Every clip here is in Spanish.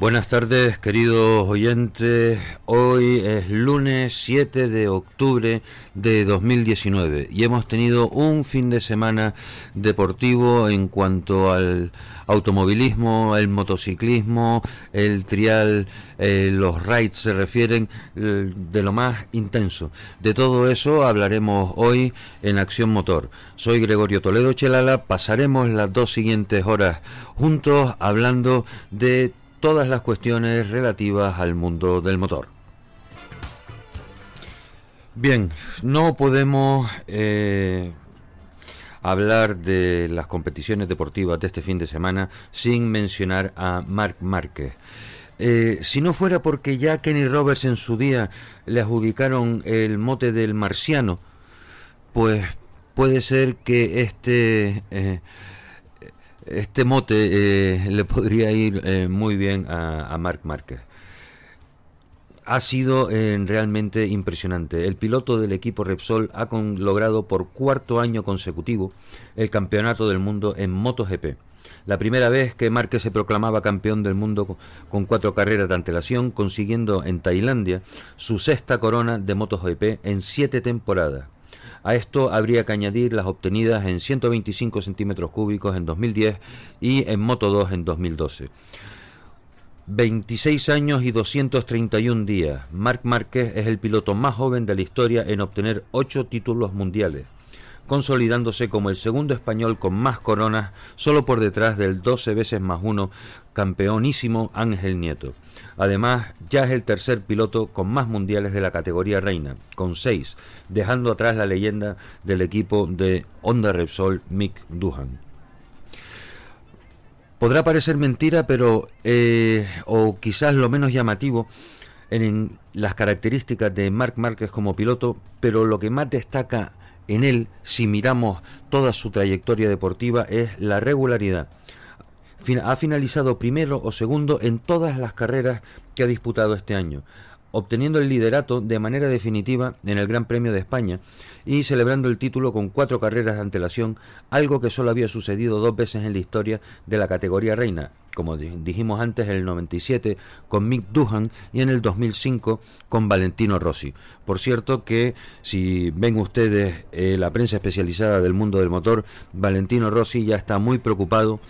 Buenas tardes, queridos oyentes. Hoy es lunes 7 de octubre de 2019 y hemos tenido un fin de semana deportivo en cuanto al automovilismo, el motociclismo, el trial, eh, los rides se refieren eh, de lo más intenso. De todo eso hablaremos hoy en Acción Motor. Soy Gregorio Toledo Chelala. Pasaremos las dos siguientes horas juntos hablando de todas las cuestiones relativas al mundo del motor. Bien, no podemos eh, hablar de las competiciones deportivas de este fin de semana sin mencionar a Marc Márquez. Eh, si no fuera porque ya Kenny Roberts en su día le adjudicaron el mote del marciano, pues puede ser que este eh, este mote eh, le podría ir eh, muy bien a, a Marc Márquez. Ha sido eh, realmente impresionante. El piloto del equipo Repsol ha logrado por cuarto año consecutivo el campeonato del mundo en MotoGP. La primera vez que Márquez se proclamaba campeón del mundo con cuatro carreras de antelación, consiguiendo en Tailandia su sexta corona de MotoGP en siete temporadas. A esto habría que añadir las obtenidas en 125 centímetros cúbicos en 2010 y en Moto 2 en 2012. 26 años y 231 días. Marc Márquez es el piloto más joven de la historia en obtener 8 títulos mundiales, consolidándose como el segundo español con más coronas, solo por detrás del 12 veces más uno campeonísimo Ángel Nieto. Además, ya es el tercer piloto con más mundiales de la categoría reina, con seis, dejando atrás la leyenda del equipo de Honda Repsol Mick Duhan. Podrá parecer mentira, pero eh, o quizás lo menos llamativo en las características de Marc Márquez como piloto, pero lo que más destaca en él, si miramos toda su trayectoria deportiva, es la regularidad ha finalizado primero o segundo en todas las carreras que ha disputado este año, obteniendo el liderato de manera definitiva en el Gran Premio de España y celebrando el título con cuatro carreras de antelación, algo que solo había sucedido dos veces en la historia de la categoría reina, como dijimos antes en el 97 con Mick Duhan y en el 2005 con Valentino Rossi. Por cierto que si ven ustedes eh, la prensa especializada del mundo del motor, Valentino Rossi ya está muy preocupado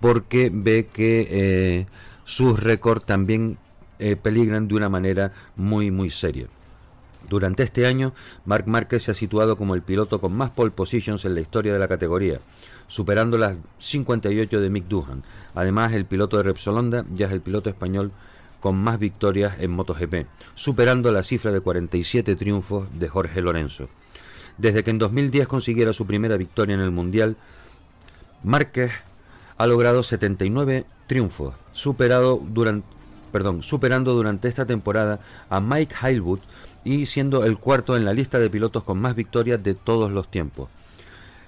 porque ve que eh, sus récords también eh, peligran de una manera muy muy seria. Durante este año, Marc Márquez se ha situado como el piloto con más pole positions en la historia de la categoría, superando las 58 de Mick Duhan. Además, el piloto de Repsol Honda ya es el piloto español con más victorias en MotoGP, superando la cifra de 47 triunfos de Jorge Lorenzo. Desde que en 2010 consiguiera su primera victoria en el Mundial, Márquez ha logrado 79 triunfos, superado durante, perdón, superando durante esta temporada a Mike Heilwood y siendo el cuarto en la lista de pilotos con más victorias de todos los tiempos.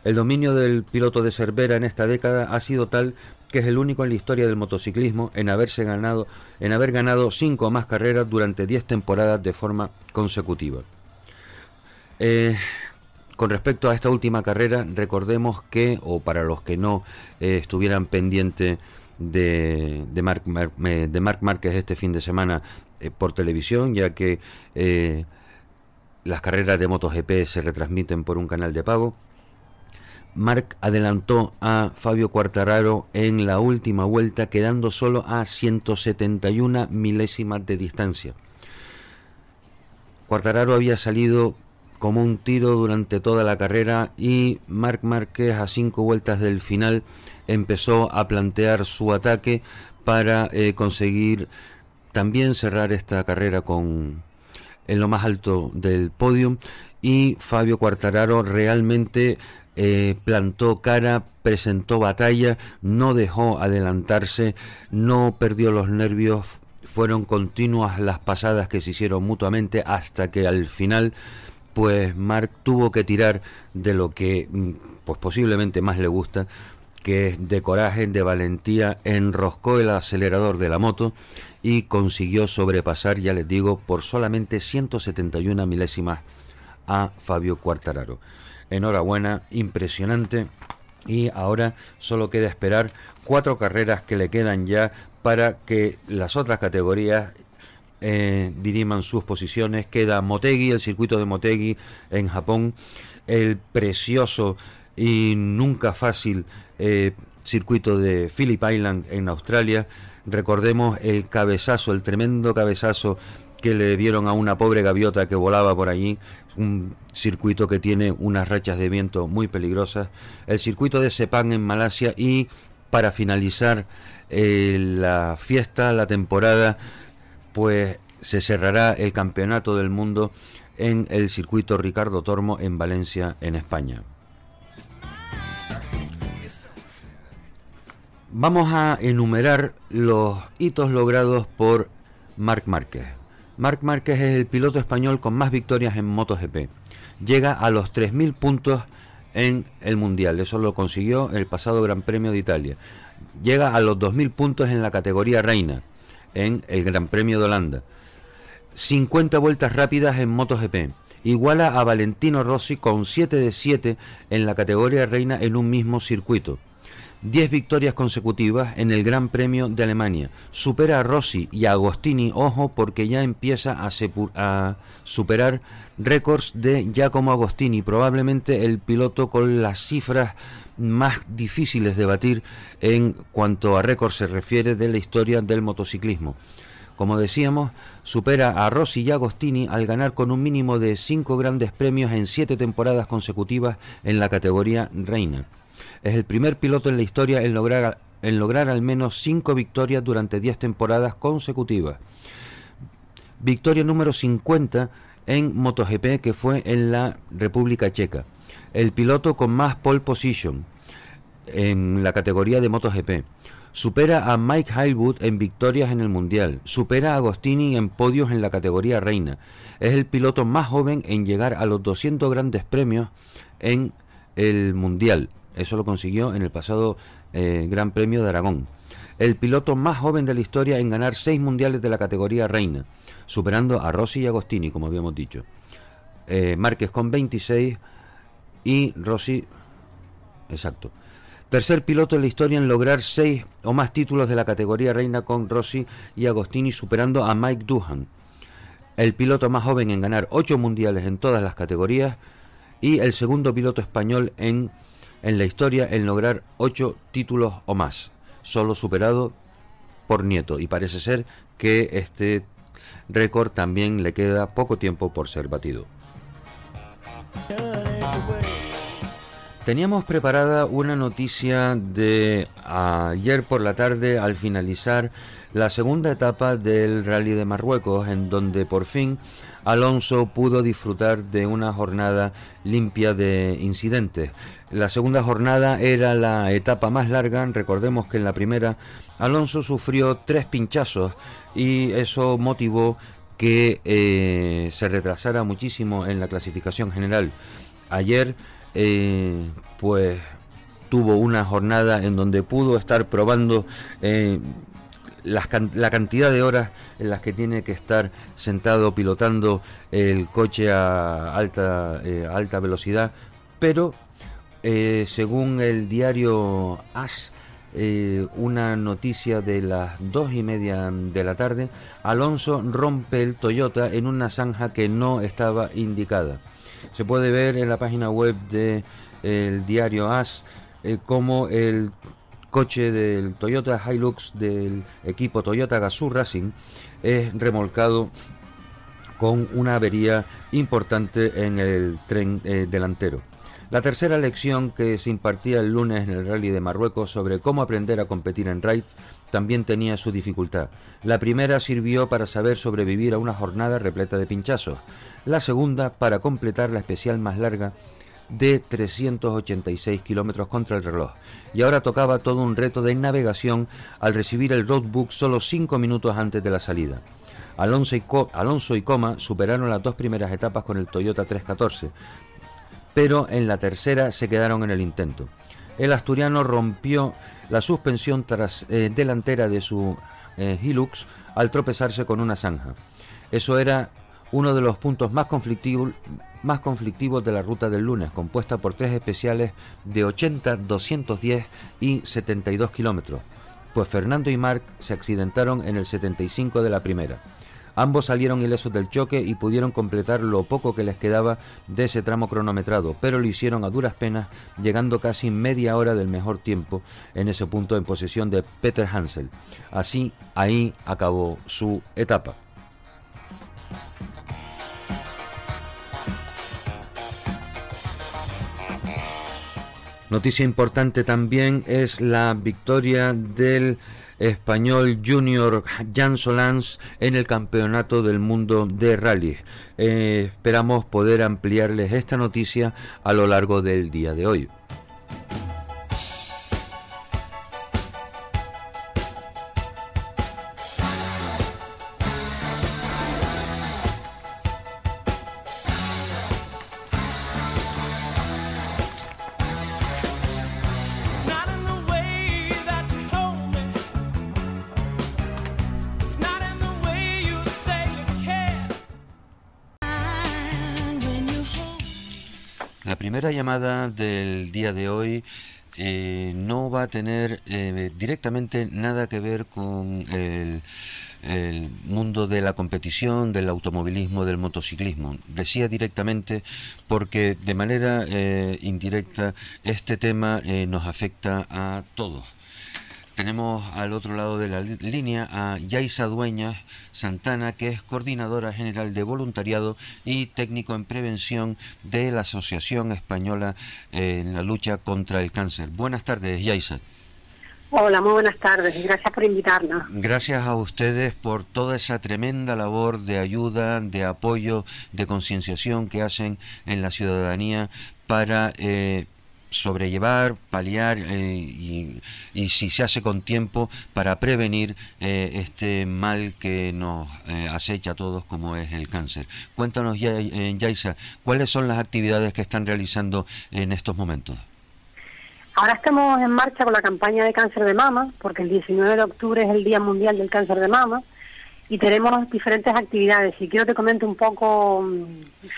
El dominio del piloto de Cervera en esta década ha sido tal que es el único en la historia del motociclismo en haberse ganado en haber ganado cinco o más carreras durante 10 temporadas de forma consecutiva. Eh, con respecto a esta última carrera, recordemos que, o para los que no eh, estuvieran pendientes de, de, de Márquez este fin de semana eh, por televisión, ya que eh, las carreras de MotoGP se retransmiten por un canal de pago. Marc adelantó a Fabio Quartararo en la última vuelta, quedando solo a 171 milésimas de distancia. Quartararo había salido como un tiro durante toda la carrera y Marc Márquez a cinco vueltas del final empezó a plantear su ataque para eh, conseguir también cerrar esta carrera con en lo más alto del podio. Y Fabio Quartararo realmente eh, plantó cara, presentó batalla, no dejó adelantarse, no perdió los nervios, fueron continuas las pasadas que se hicieron mutuamente hasta que al final pues Mark tuvo que tirar de lo que mm, pues posiblemente más le gusta, que es de coraje, de valentía, enroscó el acelerador de la moto y consiguió sobrepasar, ya les digo, por solamente 171 milésimas a Fabio Quartararo. Enhorabuena, impresionante y ahora solo queda esperar cuatro carreras que le quedan ya para que las otras categorías eh, diriman sus posiciones. Queda Motegi, el circuito de Motegi en Japón, el precioso y nunca fácil eh, circuito de Phillip Island en Australia. Recordemos el cabezazo, el tremendo cabezazo que le dieron a una pobre gaviota que volaba por allí, un circuito que tiene unas rachas de viento muy peligrosas, el circuito de Sepang en Malasia y para finalizar eh, la fiesta, la temporada, pues se cerrará el Campeonato del Mundo en el circuito Ricardo Tormo en Valencia, en España. Vamos a enumerar los hitos logrados por Marc Márquez. Marc Márquez es el piloto español con más victorias en MotoGP. Llega a los 3.000 puntos en el Mundial. Eso lo consiguió el pasado Gran Premio de Italia. Llega a los 2.000 puntos en la categoría reina, en el Gran Premio de Holanda. 50 vueltas rápidas en MotoGP. Iguala a Valentino Rossi con 7 de 7 en la categoría reina en un mismo circuito. 10 victorias consecutivas en el Gran Premio de Alemania. Supera a Rossi y a Agostini, ojo, porque ya empieza a, a superar récords de Giacomo Agostini, probablemente el piloto con las cifras más difíciles de batir en cuanto a récords se refiere de la historia del motociclismo. Como decíamos, supera a Rossi y Agostini al ganar con un mínimo de 5 grandes premios en 7 temporadas consecutivas en la categoría reina. Es el primer piloto en la historia en lograr, en lograr al menos 5 victorias durante 10 temporadas consecutivas. Victoria número 50 en MotoGP que fue en la República Checa. El piloto con más pole position en la categoría de MotoGP. Supera a Mike Highwood en victorias en el Mundial. Supera a Agostini en podios en la categoría reina. Es el piloto más joven en llegar a los 200 grandes premios en el Mundial. Eso lo consiguió en el pasado eh, Gran Premio de Aragón. El piloto más joven de la historia en ganar seis mundiales de la categoría reina, superando a Rossi y Agostini, como habíamos dicho. Eh, Márquez con 26 y Rossi, exacto. Tercer piloto en la historia en lograr seis o más títulos de la categoría reina con Rossi y Agostini, superando a Mike Duhan. El piloto más joven en ganar ocho mundiales en todas las categorías y el segundo piloto español en en la historia en lograr ocho títulos o más, solo superado por Nieto, y parece ser que este récord también le queda poco tiempo por ser batido. Teníamos preparada una noticia de ayer por la tarde al finalizar la segunda etapa del Rally de Marruecos, en donde por fin Alonso pudo disfrutar de una jornada limpia de incidentes. La segunda jornada era la etapa más larga, recordemos que en la primera Alonso sufrió tres pinchazos y eso motivó que eh, se retrasara muchísimo en la clasificación general. Ayer eh, pues tuvo una jornada en donde pudo estar probando eh, la, cantidad de horas en las que tiene que estar sentado pilotando el coche a alta, eh, alta velocidad, pero según el diario AS, una noticia de las dos y media de la tarde, Alonso rompe el Toyota en una zanja que no estaba indicada. Se puede ver en la página web del el diario AS eh, como el coche del Toyota Hilux del equipo Toyota Gazoo Racing es remolcado con una avería importante en el tren eh, delantero. La tercera lección que se impartía el lunes en el Rally de Marruecos sobre cómo aprender a competir en raids también tenía su dificultad. La primera sirvió para saber sobrevivir a una jornada repleta de pinchazos. La segunda para completar la especial más larga de 386 kilómetros contra el reloj. Y ahora tocaba todo un reto de navegación al recibir el roadbook solo cinco minutos antes de la salida. Alonso y Coma superaron las dos primeras etapas con el Toyota 314, pero en la tercera se quedaron en el intento. El asturiano rompió la suspensión eh, delantera de su eh, Hilux al tropezarse con una zanja. Eso era uno de los puntos más conflictivos, más conflictivos de la ruta del lunes, compuesta por tres especiales de 80, 210 y 72 kilómetros, pues Fernando y Marc se accidentaron en el 75 de la primera. Ambos salieron ilesos del choque y pudieron completar lo poco que les quedaba de ese tramo cronometrado, pero lo hicieron a duras penas, llegando casi media hora del mejor tiempo en ese punto en posesión de Peter Hansel. Así, ahí acabó su etapa. Noticia importante también es la victoria del español Junior Jan Solans en el Campeonato del Mundo de Rally. Eh, esperamos poder ampliarles esta noticia a lo largo del día de hoy. Del día de hoy eh, no va a tener eh, directamente nada que ver con el, mundo de la competición, del automovilismo, del motociclismo. Decía directamente porque de manera eh, indirecta este tema nos afecta a todos. Tenemos al otro lado de la línea a Yaisa Dueñas Santana, que es coordinadora general de voluntariado y técnico en prevención de la Asociación Española eh, en la lucha contra el cáncer. Buenas tardes, Yaisa. Hola, muy buenas tardes y gracias por invitarnos. Gracias a ustedes por toda esa tremenda labor de ayuda, de apoyo, de concienciación que hacen en la ciudadanía para eh, sobrellevar, paliar eh, y, si se hace con tiempo para prevenir eh, este mal que nos eh, acecha a todos como es el cáncer. Cuéntanos, ya, Yaisa, ¿cuáles son las actividades que están realizando en estos momentos? Ahora estamos en marcha con la campaña de cáncer de mama, porque el 19 de octubre es el Día Mundial del Cáncer de Mama y tenemos diferentes actividades. Y quiero te comento un poco mm,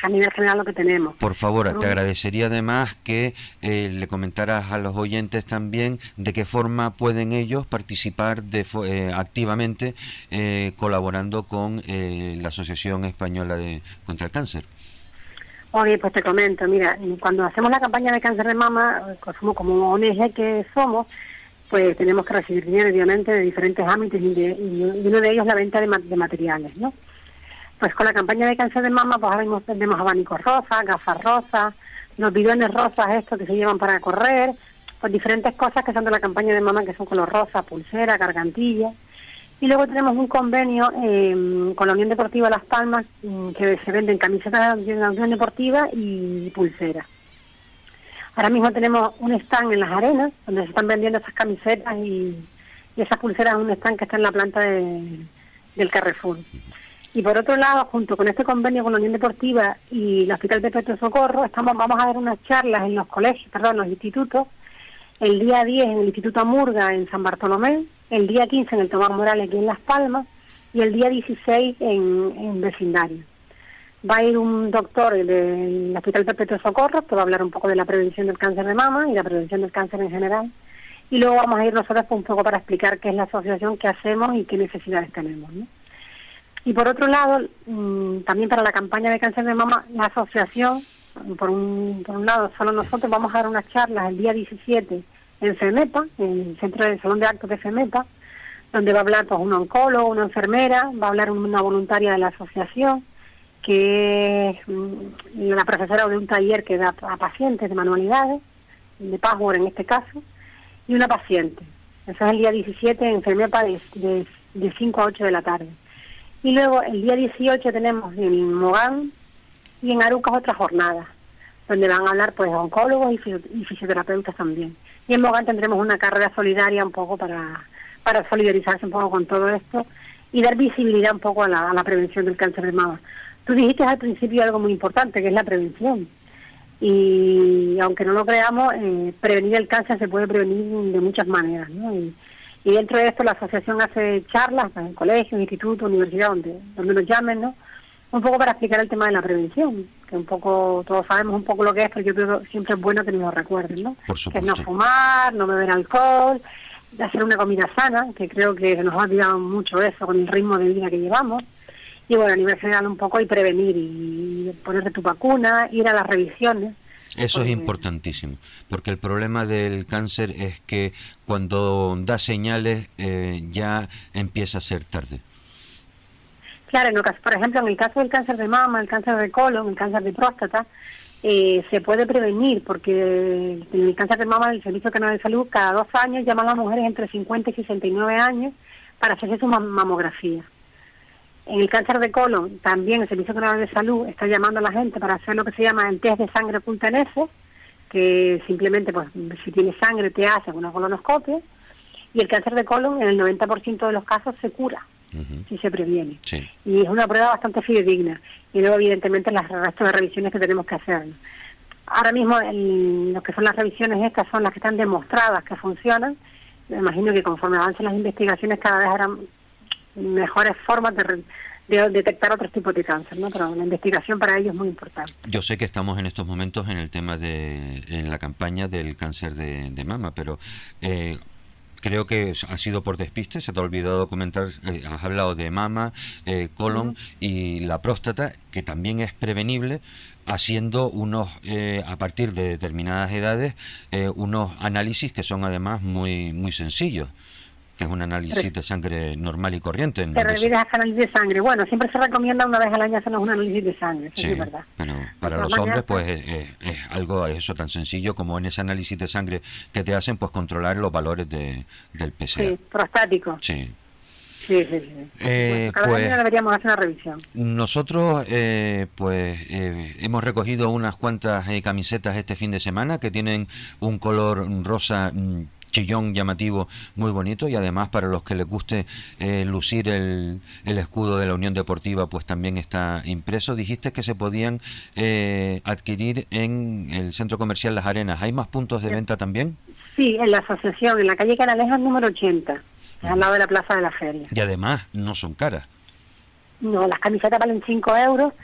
a nivel general lo que tenemos. Por favor, te agradecería además que eh, le comentaras a los oyentes también de qué forma pueden ellos participar de, eh, activamente eh, colaborando con la Asociación Española de contra el Cáncer. Oye, pues te comento, mira, cuando hacemos la campaña de cáncer de mama, como, como ONG que somos, pues tenemos que recibir dinero, obviamente, de diferentes ámbitos y, uno de ellos la venta de, materiales, ¿no? Pues con la campaña de cáncer de mama, pues ahora tenemos abanicos rosas, gafas rosas, los bidones rosas estos que se llevan para correr, pues diferentes cosas que son de la campaña de mama, que son color rosa, pulsera, gargantilla. Y luego tenemos un convenio eh, con la Unión Deportiva Las Palmas, mm, que se venden camisetas de la Unión Deportiva y pulseras. Ahora mismo tenemos un stand en las arenas, donde se están vendiendo esas camisetas y, esas pulseras, un stand que está en la planta del Carrefour. Y por otro lado, junto con este convenio con la Unión Deportiva y el Hospital de Petro Socorro, estamos, vamos a dar unas charlas en los colegios, perdón, los institutos, el día 10 en el Instituto Amurga en San Bartolomé, el día 15 en el Tomás Morales aquí en Las Palmas y el día 16 en, en vecindario va a ir un doctor del Hospital Perpetuo Socorro que va a hablar un poco de la prevención del cáncer de mama y la prevención del cáncer en general. Y luego vamos a ir nosotros un poco para explicar qué es la asociación, qué hacemos y qué necesidades tenemos. Y por otro lado, mm, también para la campaña de cáncer de mama, la asociación, por un, por un lado, solo nosotros vamos a dar unas charlas el día 17 en FEMEPA, en el centro del Salón de Actos de FEMEPA, donde va a hablar pues, un oncólogo, una enfermera, va a hablar una voluntaria de la asociación, que es mm, una profesora de un taller que da a pacientes de manualidades, de password en este caso, y una paciente. Eso es el día 17 en FEMEPA de, de, 5 a 8 de la tarde. Y luego el día 18 tenemos en Mogán y en Arucas otra jornada, donde van a hablar pues oncólogos y, fisioterapeutas también. Y en Mogán tendremos una carrera solidaria un poco para, para solidarizarse un poco con todo esto y dar visibilidad un poco a la, a la prevención del cáncer de mama. Tú dijiste al principio algo muy importante, que es la prevención. Y aunque no lo creamos, eh, prevenir el cáncer se puede prevenir de muchas maneras. ¿no? Y, dentro de esto la asociación hace charlas en colegios, institutos, universidades, donde, donde nos llamen, ¿no? un poco para explicar el tema de la prevención, que un poco, todos sabemos un poco lo que es, pero yo creo que siempre es bueno que nos lo recuerden, ¿no? Por Que es no fumar, no beber alcohol, hacer una comida sana, que creo que nos ha olvidado mucho eso con el ritmo de vida que llevamos. Y bueno, a nivel general un poco y prevenir y ponerte tu vacuna, ir a las revisiones. Eso es importantísimo, porque el problema del cáncer es que cuando da señales eh, ya empieza a ser tarde. Claro, en por ejemplo, en el caso del cáncer de mama, el cáncer de colon, el cáncer de próstata, eh, se puede prevenir porque en el cáncer de mama el Servicio Canal de Salud cada dos años llama a las mujeres entre 50 y 69 años para hacerse su mamografía. En el cáncer de colon también el Servicio Canal de Salud está llamando a la gente para hacer lo que se llama el test de sangre ese, que simplemente pues si tienes sangre te hacen una colonoscopia y el cáncer de colon en el 90% de los casos se cura si se previene. Y es una prueba bastante fidedigna. Y luego, evidentemente, las restos de revisiones que tenemos que hacer. Ahora mismo, lo que son las revisiones estas son las que están demostradas que funcionan. Me imagino que conforme avancen las investigaciones, cada vez habrá mejores formas de, detectar otros tipos de cáncer, ¿no? Pero la investigación para ello es muy importante. Yo sé que estamos en estos momentos en el tema de en la campaña del cáncer de, de mama, pero eh, creo que ha sido por despiste, se te ha olvidado comentar, eh, has hablado de mama, eh, colon y la próstata, que también es prevenible haciendo unos, eh, a partir de determinadas edades, unos análisis que son además muy, muy sencillos que es un análisis de sangre normal y corriente. Se revive análisis de sangre. Bueno, siempre se recomienda una vez al año hacernos un análisis de sangre, sí, es verdad. Pero para los hombres, pues es, algo eso tan sencillo como en ese análisis de sangre que te hacen, pues controlar los valores de, del PSA. Sí, prostático. Sí. Sí, sí, sí. Eh, cada pues, año deberíamos hacer una revisión. Nosotros, eh, pues, eh, hemos recogido unas cuantas eh, camisetas este fin de semana que tienen un color rosa mm, chillón llamativo muy bonito y además para los que les guste eh, lucir el, el, escudo de la Unión Deportiva pues también está impreso. Dijiste que se podían eh, adquirir en el Centro Comercial Las Arenas. ¿Hay más puntos de venta también? Sí, en la asociación, en la calle Canaleja número 80, al lado de la Plaza de la Feria. Y además no son caras. No, las camisetas valen 5 euros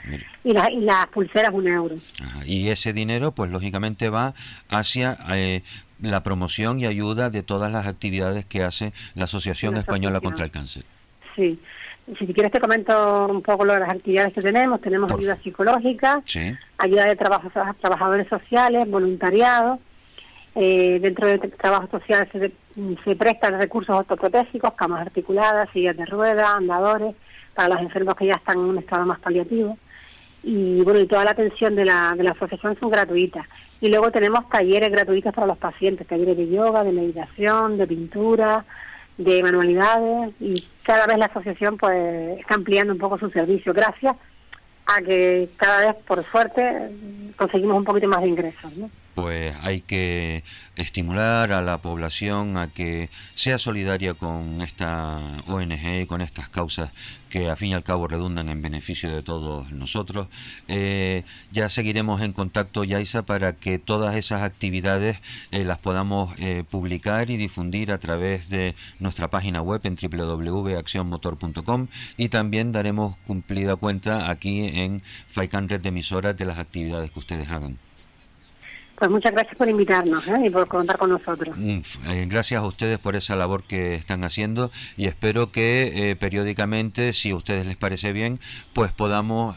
y, la, y, las pulseras un euro. Y ese dinero, pues lógicamente va hacia eh, la promoción y ayuda de todas las actividades que hace la Asociación Española contra el Cáncer. Sí. Si quieres te comento un poco lo de las actividades que tenemos. Tenemos ayuda psicológica, ayuda de trabajo, trabajadores sociales, voluntariado. Eh, dentro de trabajo social se, se prestan recursos ortoprotésicos, camas articuladas, sillas de ruedas, andadores, para los enfermos que ya están en un estado más paliativo. Y bueno, y toda la atención de la, de la asociación son gratuitas. Y luego tenemos talleres gratuitos para los pacientes, talleres de yoga, de meditación, de pintura, de manualidades y cada vez la asociación pues está ampliando un poco su servicio gracias a que cada vez por suerte conseguimos un poquito más de ingresos. ¿no? Pues hay que estimular a la población a que sea solidaria con esta ONG, con estas causas que a fin y al cabo redundan en beneficio de todos nosotros. Eh, ya seguiremos en contacto, Yaisa, para que todas esas actividades eh, las podamos eh, publicar y difundir a través de nuestra página web en www.accionmotor.com y también daremos cumplida cuenta aquí en FAICAN Red de Emisoras de las actividades que ustedes hagan. Pues muchas gracias por invitarnos ¿eh? y por contar con nosotros. Mm, eh, gracias a ustedes por esa labor que están haciendo y espero que eh, periódicamente, si a ustedes les parece bien, pues podamos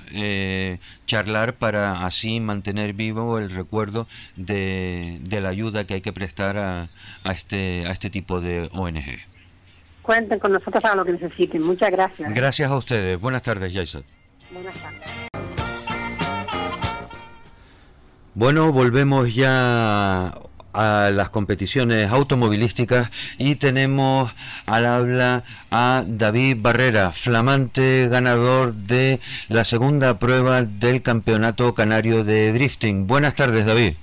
charlar para así mantener vivo el recuerdo de, la ayuda que hay que prestar a, a, este, a este tipo de ONG. Cuenten con nosotros para lo que necesiten. Muchas gracias. Gracias a ustedes. Buenas tardes, Yaisa. Buenas tardes. Bueno, volvemos ya a las competiciones automovilísticas y tenemos al habla a David Barrera, flamante ganador de la segunda prueba del Campeonato Canario de Drifting. Buenas tardes, David.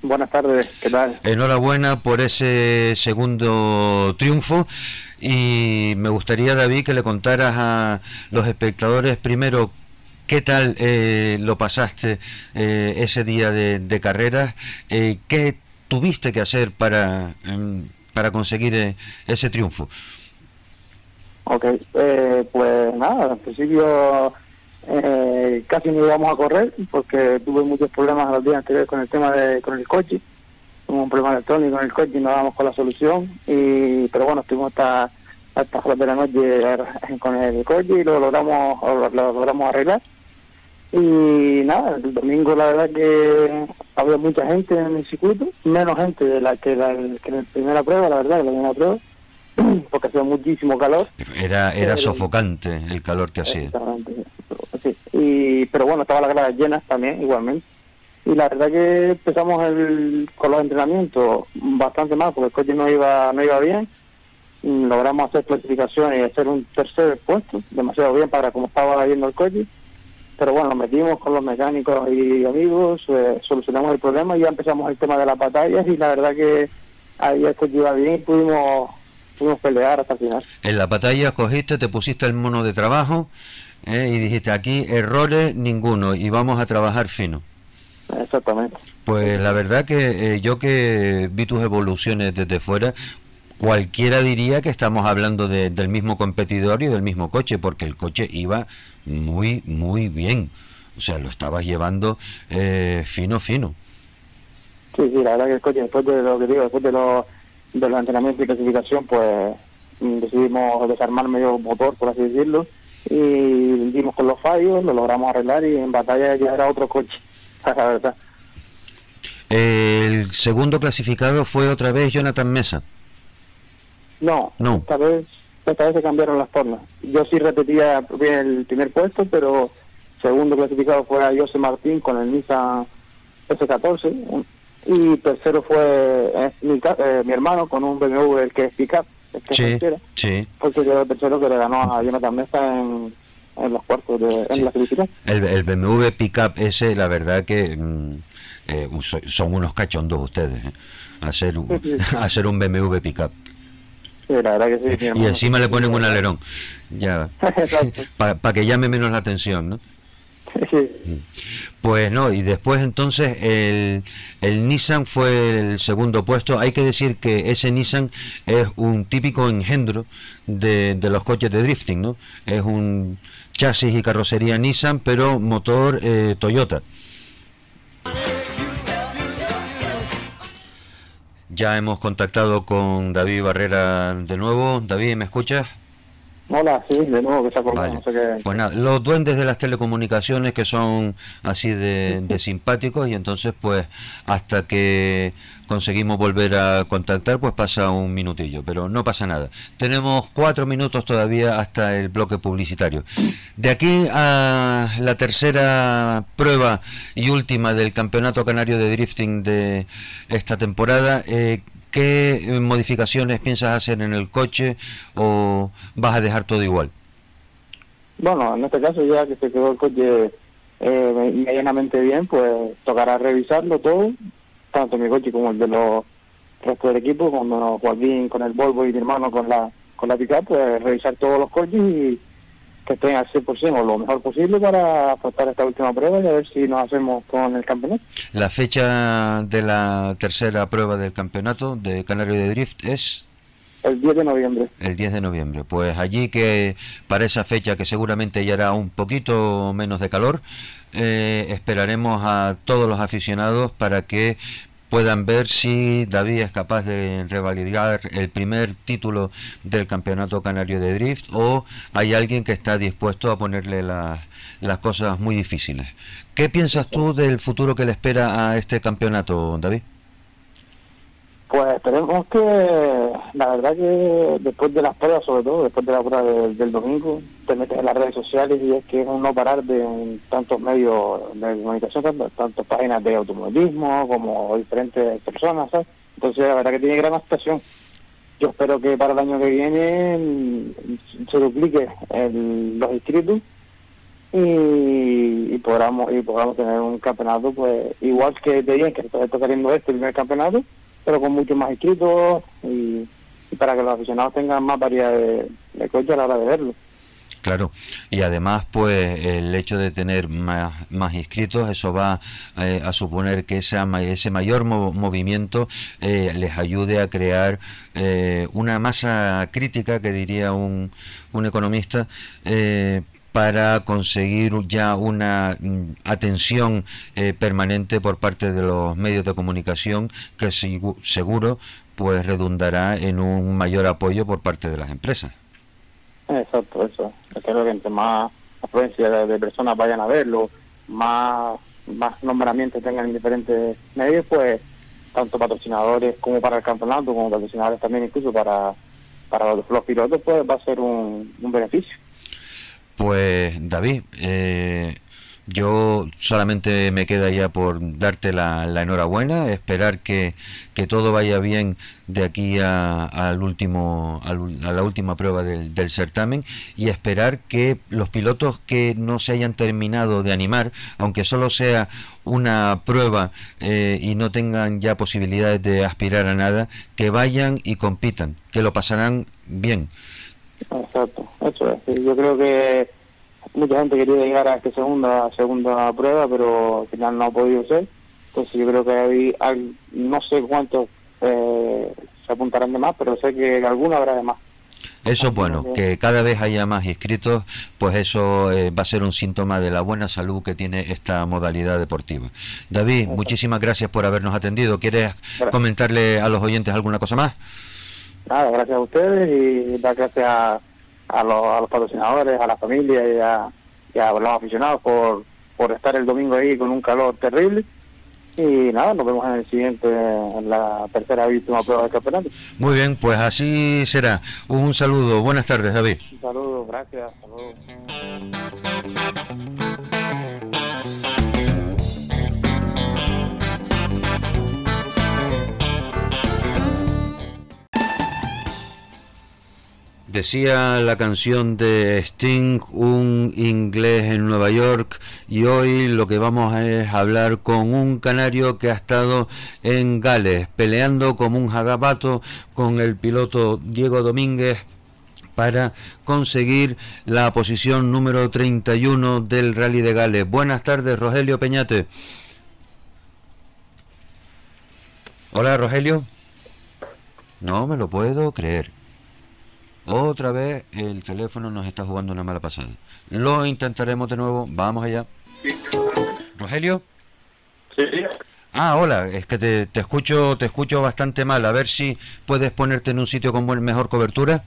Buenas tardes, ¿qué tal? Enhorabuena por ese segundo triunfo y me gustaría, David, que le contaras a los espectadores primero ¿Qué tal eh, lo pasaste eh, ese día de, de carreras? Eh, ¿Qué tuviste que hacer para, em, para conseguir ese triunfo? Ok, pues nada, al principio eh, casi no íbamos a correr porque tuve muchos problemas los días anteriores con el tema de con el coche. Hubo un problema electrónico en el coche y no damos con la solución. y Pero bueno, estuvimos hasta, hasta horas de la noche con el coche y lo logramos, lo logramos arreglar. Y nada, el domingo la verdad que había mucha gente en el circuito, menos gente de la que, la, que en la primera prueba, la verdad, la primera prueba, porque hacía muchísimo calor. Era era sofocante el calor que hacía. Sí. Y, pero bueno, estaban las gradas llenas también, igualmente. Y la verdad que empezamos el, con los entrenamientos bastante mal, porque el coche no iba no iba bien. Logramos hacer clasificaciones y hacer un tercer puesto, demasiado bien para como estaba yendo el coche pero bueno, nos metimos con los mecánicos y amigos, eh, solucionamos el problema y ya empezamos el tema de las batallas y la verdad que ahí esto iba bien y pudimos, pudimos pelear hasta el final. En la batalla cogiste, te pusiste el mono de trabajo eh, y dijiste aquí errores ninguno y vamos a trabajar fino. Exactamente. Pues la verdad que eh, yo que vi tus evoluciones desde fuera, cualquiera diría que estamos hablando del mismo competidor y del mismo coche, porque el coche iba muy, muy bien. O sea, lo estabas llevando eh, fino, fino. Sí, sí, la verdad que el coche, después de lo que digo, después de los, de los entrenamientos y clasificación, pues mm, decidimos desarmar medio motor, por así decirlo, y dimos con los fallos, lo logramos arreglar y en batalla ya era otro coche, la verdad. El segundo clasificado fue otra vez Jonathan Mesa. No, no. esta vez esta vez se cambiaron las formas. Yo sí repetía el primer puesto, pero segundo clasificado fue a José Martín con el Nissan S14 y tercero fue eh, eh, mi, hermano con un BMW el que es pickup, el que sí, sí. porque quedó el tercero que le ganó a Jonathan Mesa en, en los cuartos de en la el, el BMW pickup ese, la verdad que mm, eh, son unos cachondos ustedes, hacer, un, hacer un BMW pickup y encima le ponen un alerón, ya, para que llame menos la atención, ¿no? Pues no, y después entonces el, el, Nissan fue el segundo puesto. Hay que decir que ese Nissan es un típico engendro de, de los coches de drifting, ¿no? Es un chasis y carrocería Nissan, pero motor eh, Toyota. Ya hemos contactado con David Barrera de nuevo. David, ¿me escuchas? Hola, sí, de nuevo que está vale. Pues nada, los duendes de las telecomunicaciones que son así de, simpáticos y entonces pues hasta que conseguimos volver a contactar pues pasa un minutillo, pero no pasa nada. Tenemos cuatro minutos todavía hasta el bloque publicitario. De aquí a la tercera prueba y última del Campeonato Canario de Drifting de esta temporada, eh, ¿Qué modificaciones piensas hacer en el coche o vas a dejar todo igual? Bueno, en este caso ya que se quedó el coche eh, medianamente bien, pues tocará revisarlo todo, tanto mi coche como el de los restos del equipo, cuando Joaquín con el Volvo y mi hermano con la con la pickup, pues revisar todos los coches y que estén al 100% o lo mejor posible para afrontar esta última prueba y a ver si nos hacemos con el campeonato. La fecha de la tercera prueba del campeonato de Canario de Drift es... El 10 de noviembre. El 10 de noviembre. Pues allí que para esa fecha que seguramente ya hará un poquito menos de calor, eh, esperaremos a todos los aficionados para que puedan ver si David es capaz de revalidar el primer título del Campeonato Canario de Drift o hay alguien que está dispuesto a ponerle las cosas muy difíciles. ¿Qué piensas tú del futuro que le espera a este campeonato, David? Pues esperemos que, la verdad que después de las pruebas, sobre todo después de la prueba del domingo, te metes en las redes sociales y es que es un no parar de tantos medios de comunicación, tantas páginas de automovilismo como diferentes personas, ¿sabes? Entonces la verdad que tiene gran aceptación. Yo espero que para el año que viene se duplique los inscritos y, podamos y podamos tener un campeonato pues igual que de bien que está saliendo este primer campeonato pero con mucho más inscritos y, para que los aficionados tengan más variedad de, de coches a la hora de verlo. Claro, y además, pues el hecho de tener más, más inscritos, eso va eh, a suponer que ese, ese mayor movimiento eh, les ayude a crear eh, una masa crítica, que diría un, un economista, para conseguir ya una mm, atención eh, permanente por parte de los medios de comunicación que seguro pues redundará en un mayor apoyo por parte de las empresas. Exacto, eso. Creo que entre más afluencia de, personas vayan a verlo, más, más nombramientos tengan en diferentes medios, pues tanto patrocinadores como para el campeonato, como patrocinadores también incluso para, para los, pilotos, pues va a ser un, un beneficio. Pues David, eh, yo solamente me queda ya por darte la, enhorabuena, esperar que, todo vaya bien de aquí a, al último, a la última prueba del, certamen y esperar que los pilotos que no se hayan terminado de animar, aunque solo sea una prueba eh, y no tengan ya posibilidades de aspirar a nada, que vayan y compitan, que lo pasarán bien. Exacto, eso es. Yo creo que mucha gente quería llegar a esta segunda segunda prueba, pero al final no ha podido ser. Entonces yo creo que hay, no sé cuántos eh, se apuntarán de más, pero sé que alguna habrá de más. Eso es bueno, que cada vez haya más inscritos, pues eso eh, va a ser un síntoma de la buena salud que tiene esta modalidad deportiva. David, muchísimas gracias por habernos atendido. ¿Quieres comentarle a los oyentes alguna cosa más? Nada, gracias a ustedes y dar gracias a a los, a los patrocinadores, a la familia y a, los aficionados por, por estar el domingo ahí con un calor terrible. Y nada, nos vemos en el siguiente, en la tercera y última prueba del campeonato. Muy bien, pues así será. Un saludo, buenas tardes, David. Un saludo, gracias. Saludos. Decía la canción de Sting, un inglés en Nueva York, y hoy lo que vamos a es hablar con un canario que ha estado en Gales, peleando como un jagabato con el piloto Diego Domínguez para conseguir la posición número 31 del Rally de Gales. Buenas tardes, Rogelio Peñate. Hola, Rogelio. No me lo puedo creer. Otra vez el teléfono nos está jugando una mala pasada. Lo intentaremos de nuevo. Vamos allá. Rogelio. Sí. Ah, hola. Es que te, te, escucho, te escucho bastante mal. A ver si puedes ponerte en un sitio con mejor cobertura.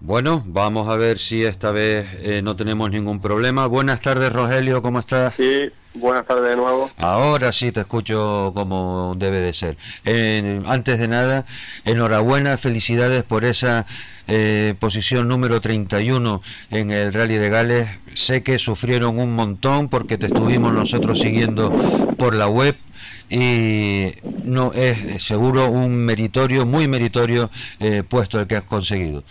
Bueno, vamos a ver si esta vez eh, no tenemos ningún problema. Buenas tardes, Rogelio, ¿cómo estás? Sí, buenas tardes de nuevo. Ahora sí te escucho como debe de ser. antes de nada, enhorabuena, felicidades por esa eh, posición número 31 en el Rally de Gales. Sé que sufrieron un montón porque te estuvimos nosotros siguiendo por la web y no es seguro un meritorio, muy meritorio eh, puesto el que has conseguido.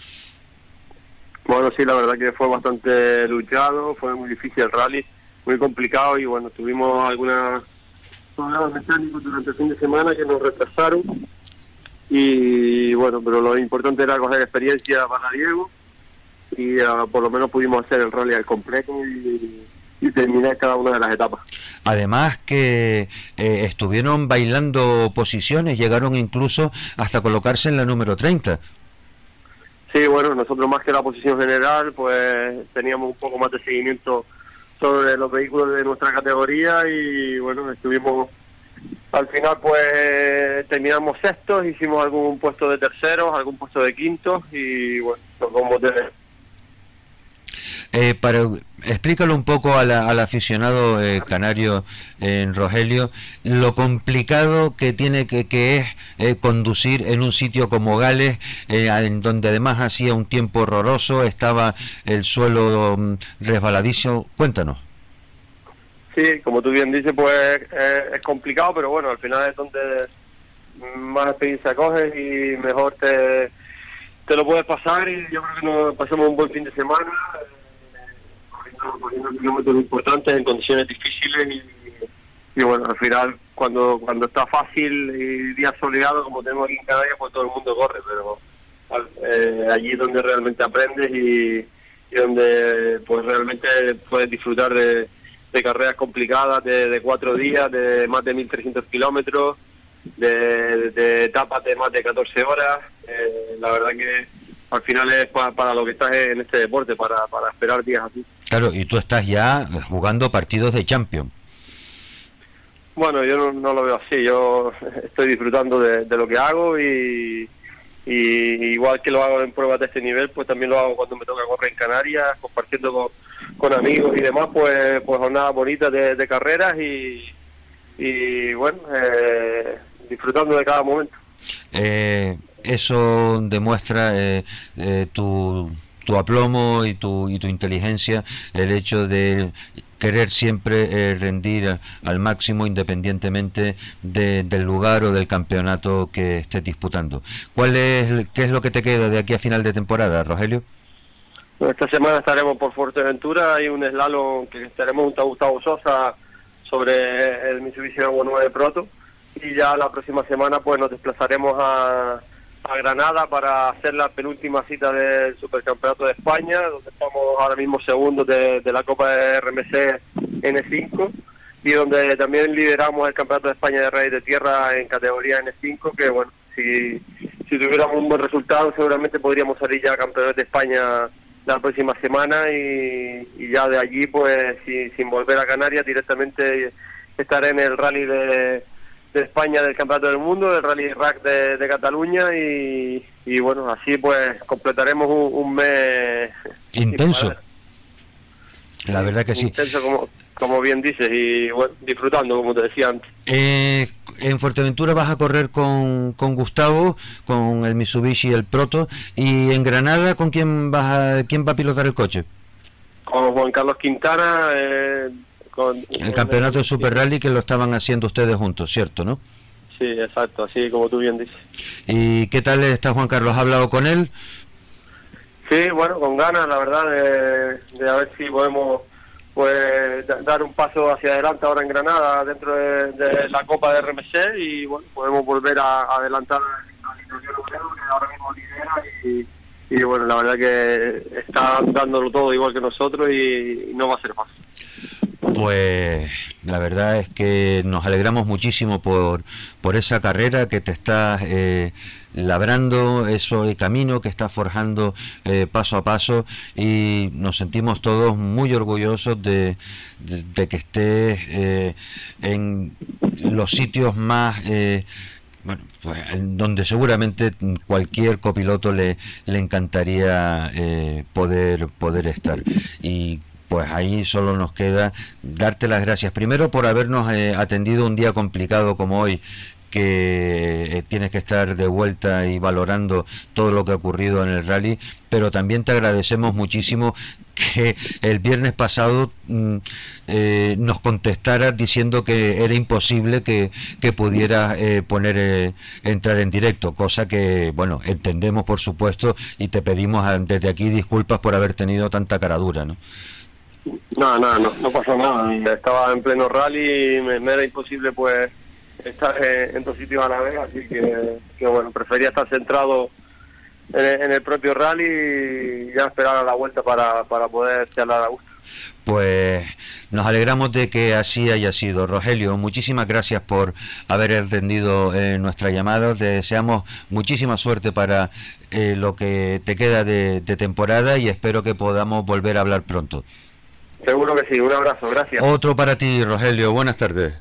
Bueno, sí, la verdad que fue bastante luchado, fue muy difícil el rally, muy complicado y bueno, tuvimos algunos problemas mecánicos durante el fin de semana que nos retrasaron y bueno, pero lo importante era coger experiencia para Diego y ah, por lo menos pudimos hacer el rally al completo y, terminar cada una de las etapas. Además que eh, estuvieron bailando posiciones, llegaron incluso hasta colocarse en la número 30. Sí, bueno, nosotros más que la posición general, pues teníamos un poco más de seguimiento sobre los vehículos de nuestra categoría y bueno, estuvimos al final pues terminamos sextos, hicimos algún puesto de terceros, algún puesto de quintos y bueno, como de eh, para, explícalo un poco al aficionado eh, canario en Rogelio lo complicado que tiene que, que es eh, conducir en un sitio como Gales, en donde además hacía un tiempo horroroso, estaba el suelo mm, resbaladizo. Cuéntanos. Sí, como tú bien dices, pues es complicado, pero bueno, al final es donde más experiencia coges y mejor te, te lo puedes pasar y yo creo que nos pasamos un buen fin de semana kilómetros importantes en condiciones difíciles y, bueno, al final cuando cuando está fácil y día soleado como tenemos aquí en Canarias, pues todo el mundo corre, pero eh, allí es donde realmente aprendes y, donde pues realmente puedes disfrutar de, carreras complicadas de, cuatro días, de más de 1.300 kilómetros, de, etapas de más de 14 horas. Eh, la verdad que al final es para lo que estás en este deporte, para, para esperar días así. Claro, y tú estás ya jugando partidos de Champions. Bueno, yo no, lo veo así, yo estoy disfrutando de, lo que hago y, igual que lo hago en pruebas de este nivel, pues también lo hago cuando me toca correr en Canarias, compartiendo con, amigos y demás, pues, pues jornadas bonitas de, carreras y, bueno, eh, disfrutando de cada momento. Eh, eso demuestra eh, eh, tu, tu aplomo y tu, y tu inteligencia, el hecho de querer siempre rendir al máximo independientemente del lugar o del campeonato que estés disputando. ¿Cuál es, ¿Qué es lo que te queda de aquí a final de temporada, Rogelio? Esta semana estaremos por Fuerteventura, hay un slalom que estaremos junto a Gustavo Sosa sobre el Mitsubishi Evo 9 Proto y ya la próxima semana pues nos desplazaremos a, a Granada para hacer la penúltima cita del Supercampeonato de España, donde estamos ahora mismo segundos de, la Copa de RMC N5 y donde también lideramos el Campeonato de España de Reyes de Tierra en categoría N5, que bueno, si, si tuviéramos un buen resultado seguramente podríamos salir ya campeones de España la próxima semana y, ya de allí pues sin volver a Canarias directamente estar en el rally de de España del Campeonato del Mundo, del Rally Rack de, Cataluña y, bueno, así pues completaremos un, mes intenso. La verdad que sí. Intenso como, como bien dices y bueno, disfrutando como te decía antes. Eh, en Fuerteventura vas a correr con, con Gustavo, con el Mitsubishi y el Proto y en Granada con quién vas a, quién va a pilotar el coche. Con Juan Carlos Quintana. Eh, el campeonato de Super Rally que lo estaban haciendo ustedes juntos, ¿cierto, no? Sí, exacto, así como tú bien dices. ¿Y qué tal está Juan Carlos? ¿Has hablado con él? Sí, bueno, con ganas, la verdad, de, a ver si podemos pues dar un paso hacia adelante ahora en Granada dentro de, la Copa de RMC y bueno, podemos volver a, adelantar que ahora mismo lidera y, bueno, la verdad que está dándolo todo igual que nosotros y no va a ser fácil. Pues la verdad es que nos alegramos muchísimo por, por esa carrera que te estás eh, labrando, ese camino que estás forjando eh, paso a paso y nos sentimos todos muy orgullosos de, que estés eh, en los sitios más... bueno, pues donde seguramente cualquier copiloto le, le encantaría poder poder estar. Y pues ahí solo nos queda darte las gracias. Primero por habernos eh, atendido un día complicado como hoy, que eh, tienes que estar de vuelta y valorando todo lo que ha ocurrido en el rally, pero también te agradecemos muchísimo que el viernes pasado mm, eh, nos contestaras diciendo que era imposible que, pudieras poner entrar en directo, cosa que, bueno, entendemos por supuesto y te pedimos desde aquí disculpas por haber tenido tanta caradura, ¿no? No, no, no, no pasó nada. Estaba en pleno rally y me, era imposible pues estar en, dos sitios a la vez, así que, bueno, prefería estar centrado en, el propio rally y ya esperar a la vuelta para, para poder charlar a gusto. Pues nos alegramos de que así haya sido. Rogelio, muchísimas gracias por haber atendido eh, nuestra llamada. Te deseamos muchísima suerte para eh, lo que te queda de temporada y espero que podamos volver a hablar pronto. Seguro que sí, un abrazo, gracias. Otro para ti, Rogelio, buenas tardes.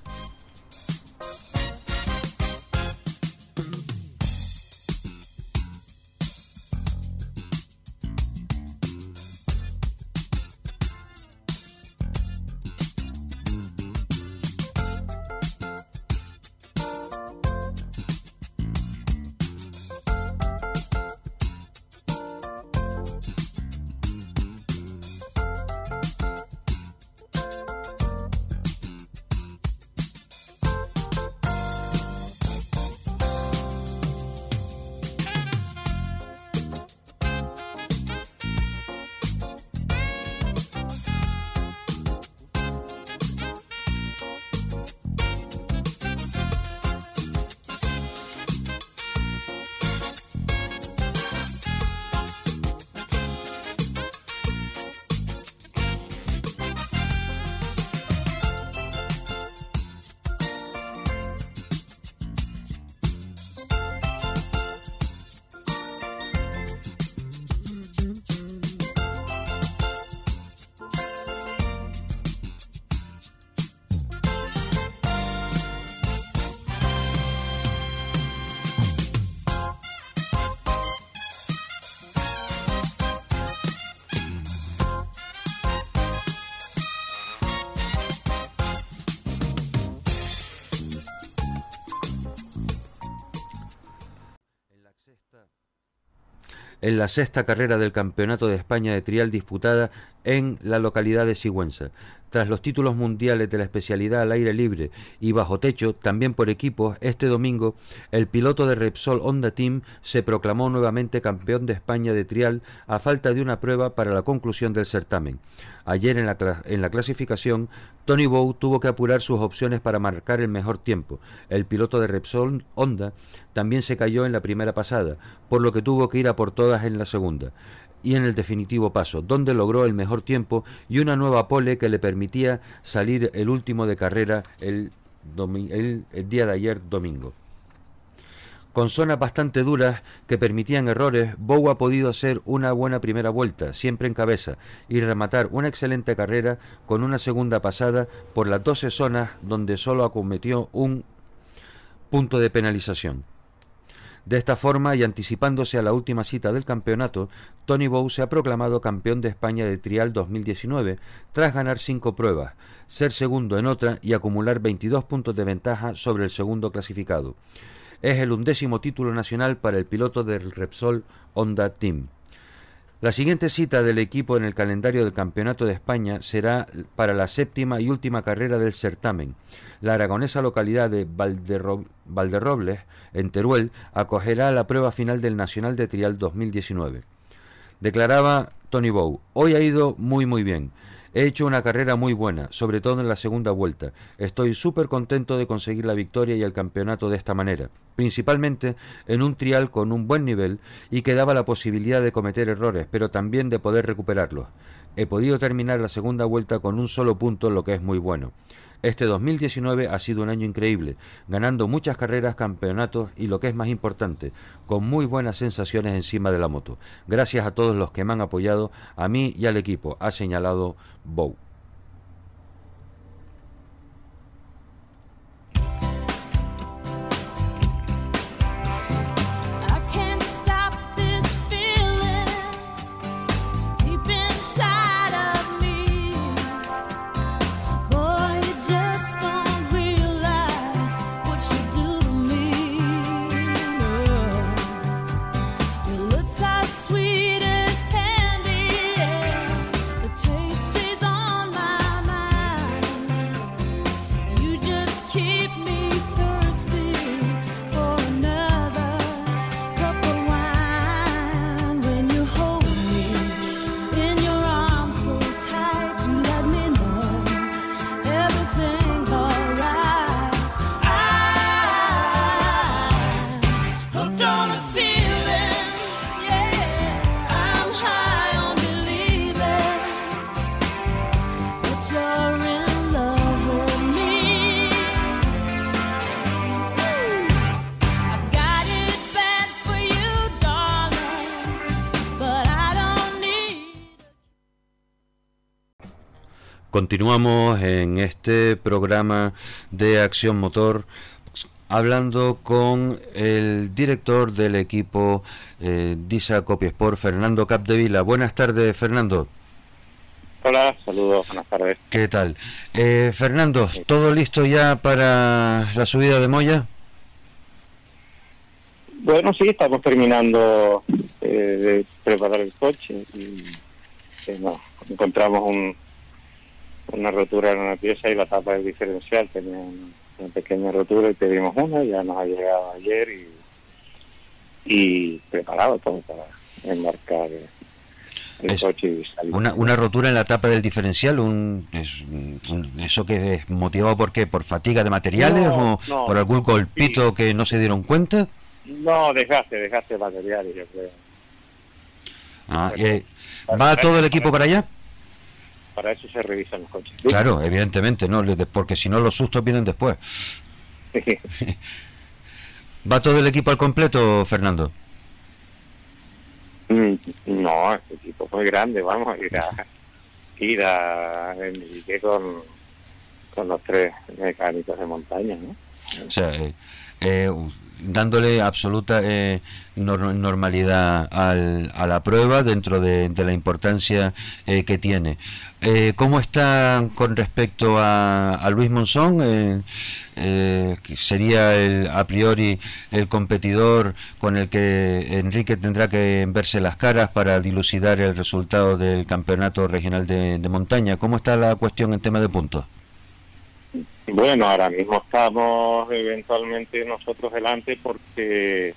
En la sexta carrera del Campeonato de España de Trial disputada en la localidad de Sigüenza. Tras los títulos mundiales de la especialidad al aire libre y bajo techo, también por equipos, este domingo el piloto de Repsol Honda Team se proclamó nuevamente campeón de España de trial a falta de una prueba para la conclusión del certamen. Ayer en la, en la clasificación, Tony Bow tuvo que apurar sus opciones para marcar el mejor tiempo. El piloto de Repsol Honda también se cayó en la primera pasada, por lo que tuvo que ir a por todas en la segunda y en el definitivo paso, donde logró el mejor tiempo y una nueva pole que le permitía salir el último de carrera el, día de ayer domingo. Con zonas bastante duras que permitían errores, Bow ha podido hacer una buena primera vuelta, siempre en cabeza, y rematar una excelente carrera con una segunda pasada por las 12 zonas donde solo acometió un punto de penalización. De esta forma, y anticipándose a la última cita del campeonato, Tony Bow se ha proclamado campeón de España de Trial 2019 tras ganar cinco pruebas, ser segundo en otra y acumular 22 puntos de ventaja sobre el segundo clasificado. Es el undécimo título nacional para el piloto del Repsol Honda Team. La siguiente cita del equipo en el calendario del Campeonato de España será para la séptima y última carrera del certamen. La aragonesa localidad de Valderrobles, en Teruel, acogerá la prueba final del Nacional de Trial 2019. Declaraba Tony Bow, hoy ha ido muy muy bien. He hecho una carrera muy buena, sobre todo en la segunda vuelta. Estoy súper contento de conseguir la victoria y el campeonato de esta manera, principalmente en un trial con un buen nivel y que daba la posibilidad de cometer errores, pero también de poder recuperarlos. He podido terminar la segunda vuelta con un solo punto, lo que es muy bueno. Este 2019 ha sido un año increíble, ganando muchas carreras, campeonatos y lo que es más importante, con muy buenas sensaciones encima de la moto. Gracias a todos los que me han apoyado, a mí y al equipo, ha señalado Bow. Continuamos en este programa de Acción Motor hablando con el director del equipo eh, DISA Copiesport, Fernando Capdevila. Buenas tardes, Fernando. Hola, saludos, buenas tardes. ¿Qué tal? Eh, Fernando, ¿todo listo ya para la subida de Moya? Bueno, sí, estamos terminando eh, de preparar el coche y encontramos un, una rotura en una pieza y la tapa del diferencial tenía una, pequeña rotura y pedimos una, ya nos ha llegado ayer y, y preparado todo para embarcar el coche y salir. Una, una rotura en la tapa del diferencial, un, ¿eso que es motivado por qué? ¿Por fatiga de materiales o por algún golpito que no se dieron cuenta? No, dejaste, dejaste materiales, yo creo. Ah, eh, ¿Va todo el equipo para allá? Para eso se revisan los coches. Claro, evidentemente, no, porque si no los sustos vienen después. ¿Va todo el equipo al completo, Fernando? Mm, no, este equipo es muy grande, vamos a ir a ir a con, con los tres mecánicos de montaña, ¿no? O sea, eh, eh, dándole absoluta eh, normalidad a la prueba dentro de, la importancia eh, que tiene. Eh, ¿Cómo está con respecto a, Luis Monzón? sería el, a priori el competidor con el que Enrique tendrá que verse las caras para dilucidar el resultado del campeonato regional de montaña. ¿Cómo está la cuestión en tema de puntos? Bueno, ahora mismo estamos eventualmente nosotros delante porque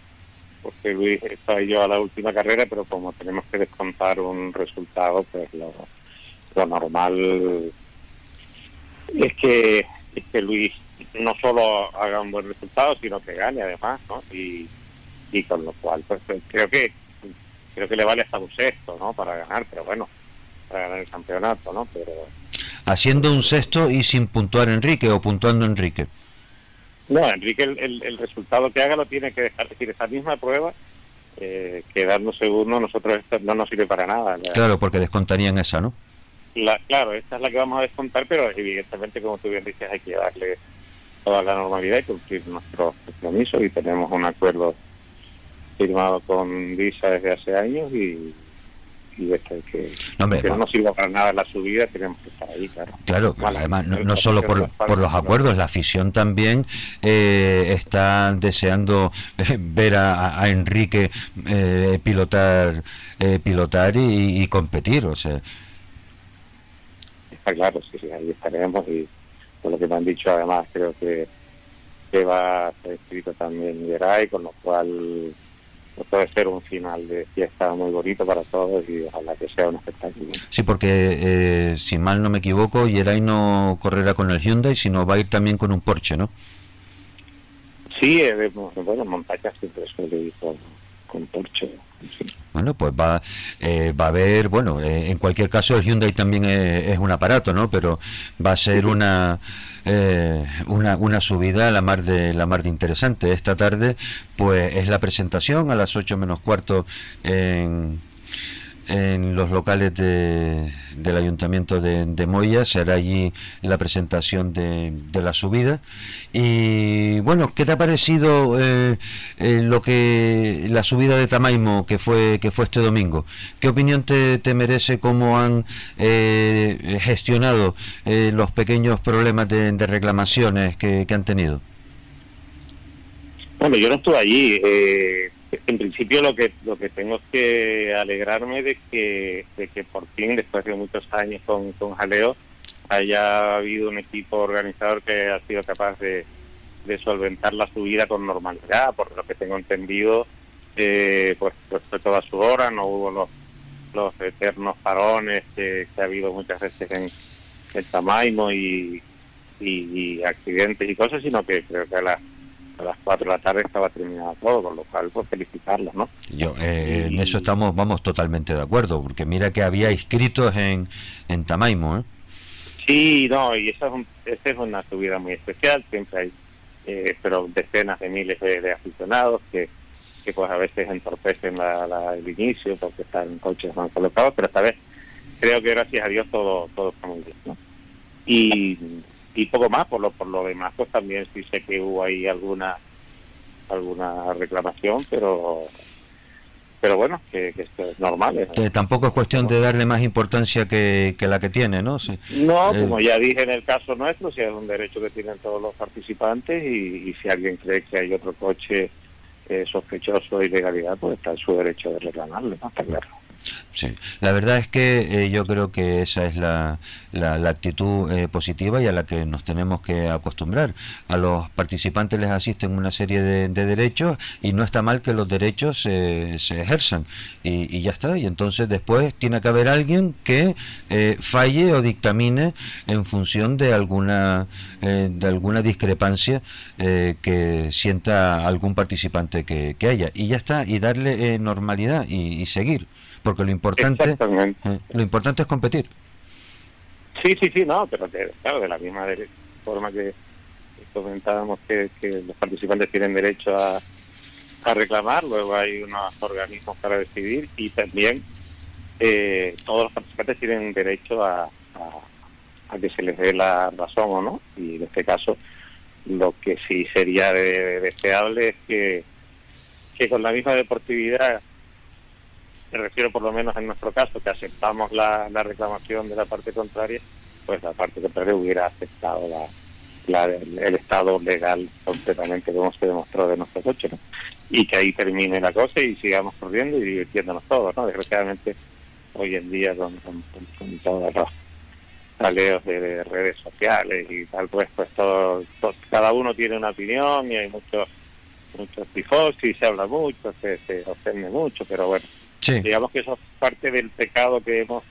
porque Luis está yo a la última carrera, pero como tenemos que descontar un resultado, pues lo, normal es que, es que Luis no solo haga un buen resultado, sino que gane además, ¿no? Y, y con lo cual, pues, pues creo que creo que le vale hasta un sexto, ¿no? Para ganar, pero bueno, para ganar el campeonato, ¿no? Pero haciendo un sexto y sin puntuar Enrique o puntuando Enrique. No, Enrique el, el, resultado que haga lo tiene que dejar. Es decir, esa misma prueba, eh, quedando segundo, nosotros no nos sirve para nada. Claro, porque descontarían esa, ¿no? La, claro, esta es la que vamos a descontar, pero evidentemente, como tú bien dices, hay que darle toda la normalidad y cumplir nuestros compromisos y tenemos un acuerdo firmado con Visa desde hace años y, y este, que, no, no sirva para nada la subida, tenemos que estar ahí, claro. Claro, además, no, solo por, por, los acuerdos, la afición también eh, está deseando eh, ver a, Enrique eh, pilotar pilotar y, competir, o sea. Está claro, sí, ahí estaremos y por lo que me han dicho, además, creo que, que va a ser escrito también Geray, con lo cual puede ser un final de fiesta muy bonito para todos y ojalá que sea un espectáculo. Sí, porque eh, si mal no me equivoco, Yeray no correrá con el Hyundai, sino va a ir también con un Porsche, ¿no? Sí, eh, bueno, montañas siempre suele ir con, con Porsche. Bueno, pues va, eh, va a haber, bueno, eh, en cualquier caso el Hyundai también es, un aparato, ¿no? Pero va a ser una, eh, una, una subida la mar de la mar de interesante. Esta tarde, pues es la presentación a las 8 menos cuarto en en los locales de, del Ayuntamiento de, de, Moya, se hará allí la presentación de, de, la subida. Y bueno, ¿qué te ha parecido eh, eh, lo que la subida de Tamaimo que fue que fue este domingo? ¿Qué opinión te, merece cómo han eh, gestionado los pequeños problemas de, reclamaciones que, han tenido? Bueno, yo no estuve allí. En principio lo que lo que tengo que alegrarme de que de que por fin después de muchos años con, con jaleo haya habido un equipo organizador que ha sido capaz de, solventar la subida con normalidad por lo que tengo entendido eh, pues, pues fue toda su hora no hubo los los eternos parones que, ha habido muchas veces en el Tamaimo y, y, accidentes y cosas sino que creo que a la a las 4 de la tarde estaba terminado todo, con lo cual pues felicitarlos, ¿no? Yo, eh, en eso estamos, vamos totalmente de acuerdo, porque mira que había inscritos en, en Tamaimo, ¿eh? Sí, no, y esa es, es una subida muy especial, siempre hay, eh, pero decenas de miles de, aficionados que, que pues a veces entorpecen la, el inicio porque están coches mal colocados, pero esta vez creo que gracias a Dios todo, todo está muy bien, ¿no? Y y poco más por lo por lo demás pues también sí sé que hubo ahí alguna alguna reclamación pero pero bueno que, esto es normal tampoco es cuestión de darle más importancia que, la que tiene no no eh, como ya dije en el caso nuestro si es un derecho que tienen todos los participantes y, si alguien cree que hay otro coche eh, sospechoso de ilegalidad pues está en su derecho de reclamarle ¿no? está claro Sí, la verdad es que eh, yo creo que esa es la, la, actitud eh, positiva y a la que nos tenemos que acostumbrar. A los participantes les asisten una serie de, derechos y no está mal que los derechos se ejerzan y, ya está. Y entonces después tiene que haber alguien que eh, falle o dictamine en función de alguna, de alguna discrepancia que sienta algún participante que, haya. Y ya está, y darle normalidad y seguir porque lo importante eh, lo importante es competir. Sí sí sí no pero claro de la misma forma que comentábamos que, los participantes tienen derecho a, a reclamar luego hay unos organismos para decidir y también eh, todos los participantes tienen derecho a, a, que se les dé la razón o no. Y en este caso Lo que sí sería deseable es que, que con la misma deportividad, me refiero por lo menos en nuestro caso, que aceptamos la, la reclamación de la parte contraria, pues la parte contraria hubiera aceptado la, el, estado legal completamente como se demostró de nuestro coche, ¿no? Y que ahí termine la cosa y sigamos corriendo y divirtiéndonos todos, ¿no? Desgraciadamente, hoy en día con, con, todos los taleos de, redes sociales y tal, pues, pues todo, cada uno tiene una opinión y hay muchos muchos tifos y se habla mucho, se, se ofende mucho, pero bueno, digamos que eso es parte del pecado que hemos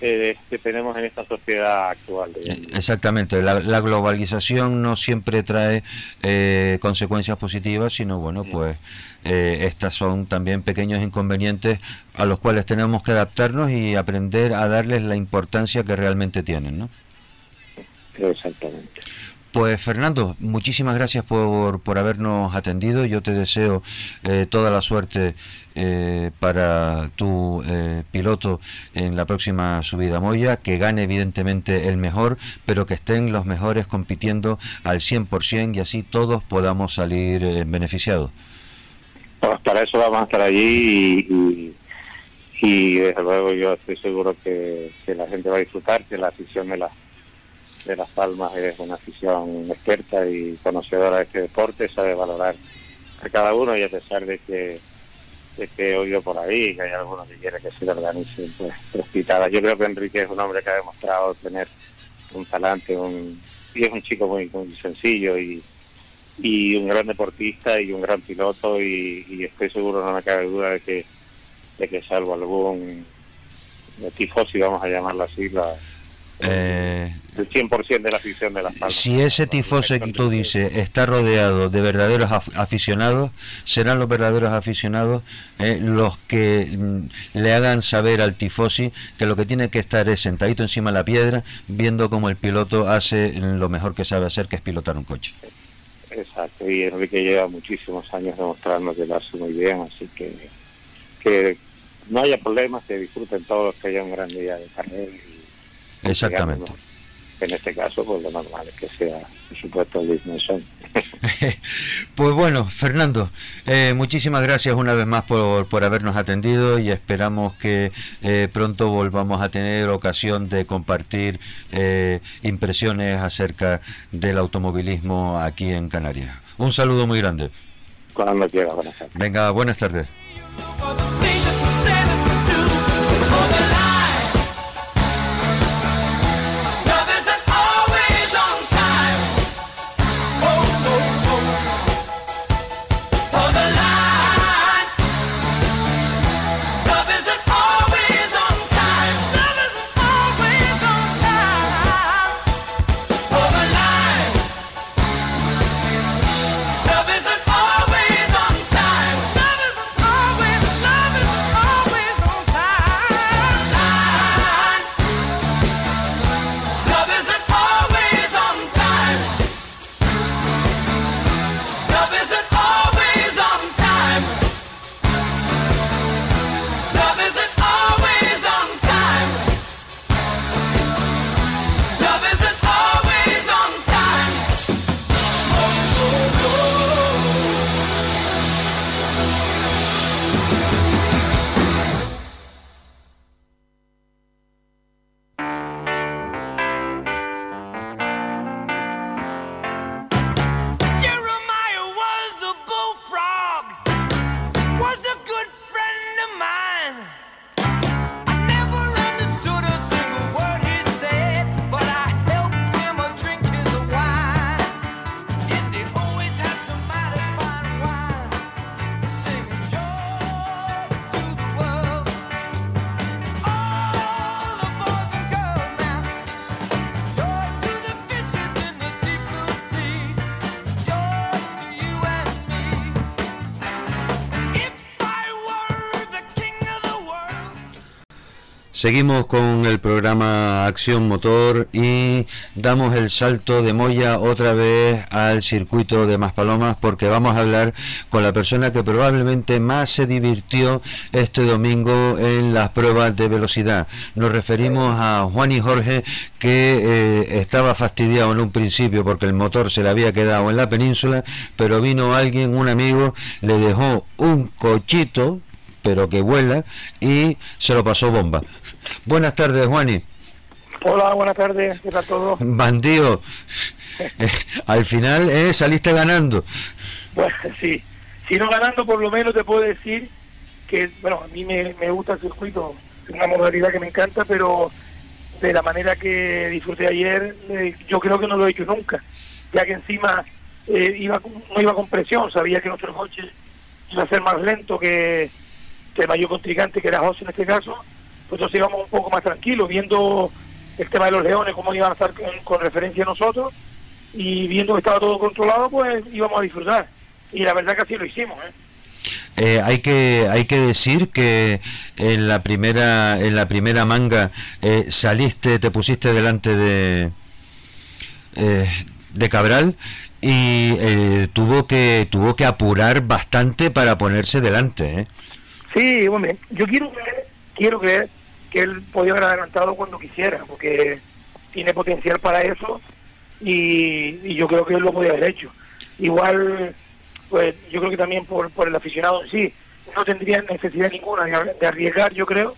eh, que tenemos en esta sociedad actual. Exactamente, la, globalización no siempre trae eh, consecuencias positivas, sino bueno, pues eh, estas son también pequeños inconvenientes a los cuales tenemos que adaptarnos y aprender a darles la importancia que realmente tienen, ¿no? Exactamente. Pues Fernando, muchísimas gracias por, por habernos atendido. Yo te deseo eh, toda la suerte eh, para tu eh, piloto en la próxima subida Moya, que gane evidentemente el mejor, pero que estén los mejores compitiendo al 100% y así todos podamos salir beneficiados. Pues para eso vamos a estar allí y, y, desde luego yo estoy seguro que, que la gente va a disfrutar, que la afición de la de Las Palmas es una afición experta y conocedora de este deporte, sabe valorar a cada uno y a pesar de que, de que he oído por ahí que hay algunos que quieren que se le organicen pues, Yo creo que Enrique es un hombre que ha demostrado tener un talante un, y es un chico muy, muy sencillo y, y un gran deportista y un gran piloto y, estoy seguro, no me cabe duda de que, de que salvo algún tifosi, vamos a llamarlo así, la, eh, el 100% de la afición de Las Palmas. Si ese tifoso que tú dices está rodeado de verdaderos aficionados, serán los verdaderos aficionados eh, los que mm, le hagan saber al tifosi que lo que tiene que estar es sentadito encima de la piedra, viendo cómo el piloto hace lo mejor que sabe hacer, que es pilotar un coche. Exacto, y Enrique lleva muchísimos años demostrando que lo hace muy bien, así que que no haya problemas, que disfruten todos, que haya un gran día de carrera. Exactamente. En este caso, pues lo normal es que sea, por supuesto, el Nelson. pues bueno, Fernando, eh, muchísimas gracias una vez más por, por habernos atendido y esperamos que eh, pronto volvamos a tener ocasión de compartir eh, impresiones acerca del automovilismo aquí en Canarias. Un saludo muy grande. Cuando quiera, buenas tardes. Venga, buenas tardes. Seguimos con el programa Acción Motor y damos el salto de Moya otra vez al circuito de Maspalomas porque vamos a hablar con la persona que probablemente más se divirtió este domingo en las pruebas de velocidad. Nos referimos a Juan y Jorge que eh, estaba fastidiado en un principio porque el motor se le había quedado en la península, pero vino alguien, un amigo, le dejó un cochito pero que vuela y se lo pasó bomba. Buenas tardes, Juani. Hola, buenas tardes, ¿qué tal todo? Bandido, eh, al final eh, saliste ganando. Bueno, sí, si no ganando, por lo menos te puedo decir que, bueno, a mí me, gusta el circuito, es una modalidad que me encanta, pero de la manera que disfruté ayer, eh, yo creo que no lo he hecho nunca, ya que encima eh, iba no iba con presión, sabía que nuestro coche iba a ser más lento que, el mayor contrincante, que era José en este caso, pues entonces íbamos un poco más tranquilos, viendo el tema de los leones, cómo iban a estar con, referencia a nosotros, y viendo que estaba todo controlado, pues íbamos a disfrutar. Y la verdad que así lo hicimos. ¿eh? Eh, hay que hay que decir que en la primera en la primera manga eh, saliste te pusiste delante de de Cabral y tuvo que tuvo que apurar bastante para ponerse delante sí hombre yo quiero creer quiero creer que él podía haber adelantado cuando quisiera, porque tiene potencial para eso y, yo creo que él lo podía haber hecho. Igual, pues yo creo que también por, por el aficionado en sí, no tendría necesidad ninguna de, arriesgar, yo creo,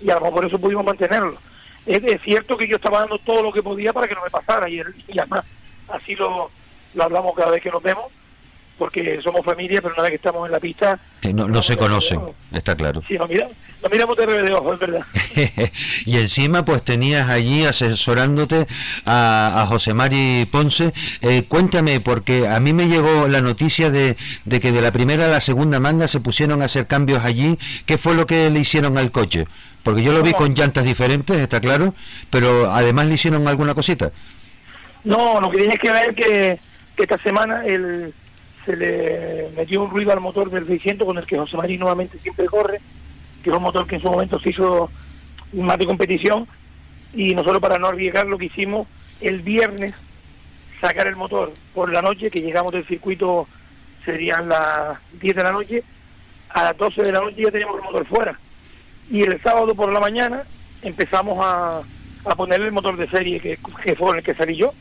y a lo mejor por eso pudimos mantenerlo. Es, cierto que yo estaba dando todo lo que podía para que no me pasara y, y además así lo, lo hablamos cada vez que nos vemos porque somos familia, pero una vez que estamos en la pista... no, se conocen, está claro. Sí, nos, miramos de de ojo, es verdad. y encima pues tenías allí asesorándote a, a José Mari Ponce. Eh, cuéntame, porque a mí me llegó la noticia de, de que de la primera a la segunda manga se pusieron a hacer cambios allí. ¿Qué fue lo que le hicieron al coche? Porque yo lo vi con llantas diferentes, está claro, pero además le hicieron alguna cosita. No, lo que tienes que ver que, que esta semana el se le metió un ruido al motor del 600 con el que José María nuevamente siempre corre, que es un motor que en su momento se hizo más de competición y nosotros para no arriesgar lo que hicimos el viernes sacar el motor por la noche, que llegamos del circuito serían las 10 de la noche, a las 12 de la noche ya teníamos el motor fuera. Y el sábado por la mañana empezamos a, a ponerle el motor de serie que, que fue el que salí yo.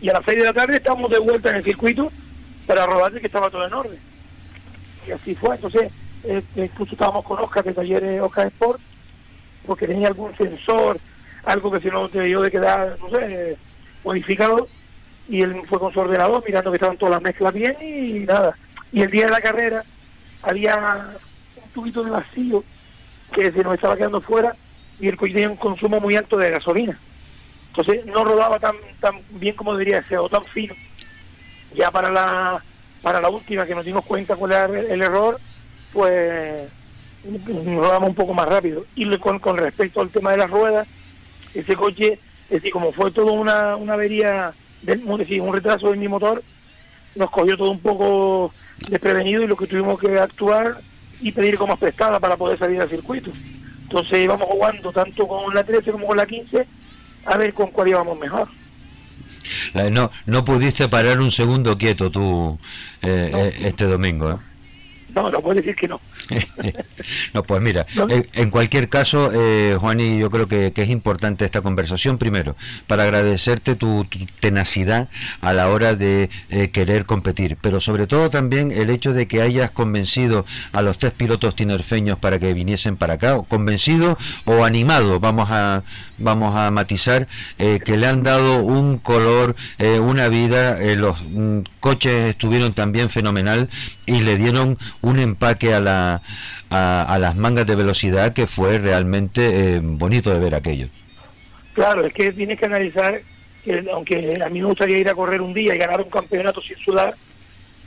Y a las 6 de la tarde estamos de vuelta en el circuito para robarle que estaba todo en orden. Y así fue. Entonces, eh, incluso estábamos con Oscar de Talleres Oscar Sport, porque tenía algún sensor, algo que si no te dio de quedar, no sé, modificado, y él fue con su ordenador mirando que estaban todas las mezclas bien y nada. Y el día de la carrera había un tubito de vacío que se nos estaba quedando fuera y el coche tenía un consumo muy alto de gasolina. Entonces no rodaba tan tan bien como debería ser o tan fino ya para la para la última que nos dimos cuenta cuál era el, error, pues rodamos un poco más rápido. Y con, con respecto al tema de las ruedas, ese coche, es como fue todo una, una avería, de, decir, un retraso de mi motor, nos cogió todo un poco desprevenido y lo que tuvimos que actuar y pedir como prestada para poder salir al circuito. Entonces íbamos jugando tanto con la 13 como con la 15 a ver con cuál íbamos mejor. No, no pudiste parar un segundo quieto tú eh, eh, este domingo. ¿eh? No, no puedo decir que no. no, pues mira, En, cualquier caso, eh, Juan, y yo creo que, es importante esta conversación, primero, para agradecerte tu, tenacidad a la hora de eh, querer competir, pero sobre todo también el hecho de que hayas convencido a los tres pilotos tinerfeños para que viniesen para acá, convencido o animado, vamos a, vamos a matizar, eh, que le han dado un color, eh, una vida, los mm, coches estuvieron también fenomenal y le dieron un empaque a, la, a, las mangas de velocidad que fue realmente eh, bonito de ver aquello. Claro, es que tienes que analizar que aunque a mí me gustaría ir a correr un día y ganar un campeonato sin sudar,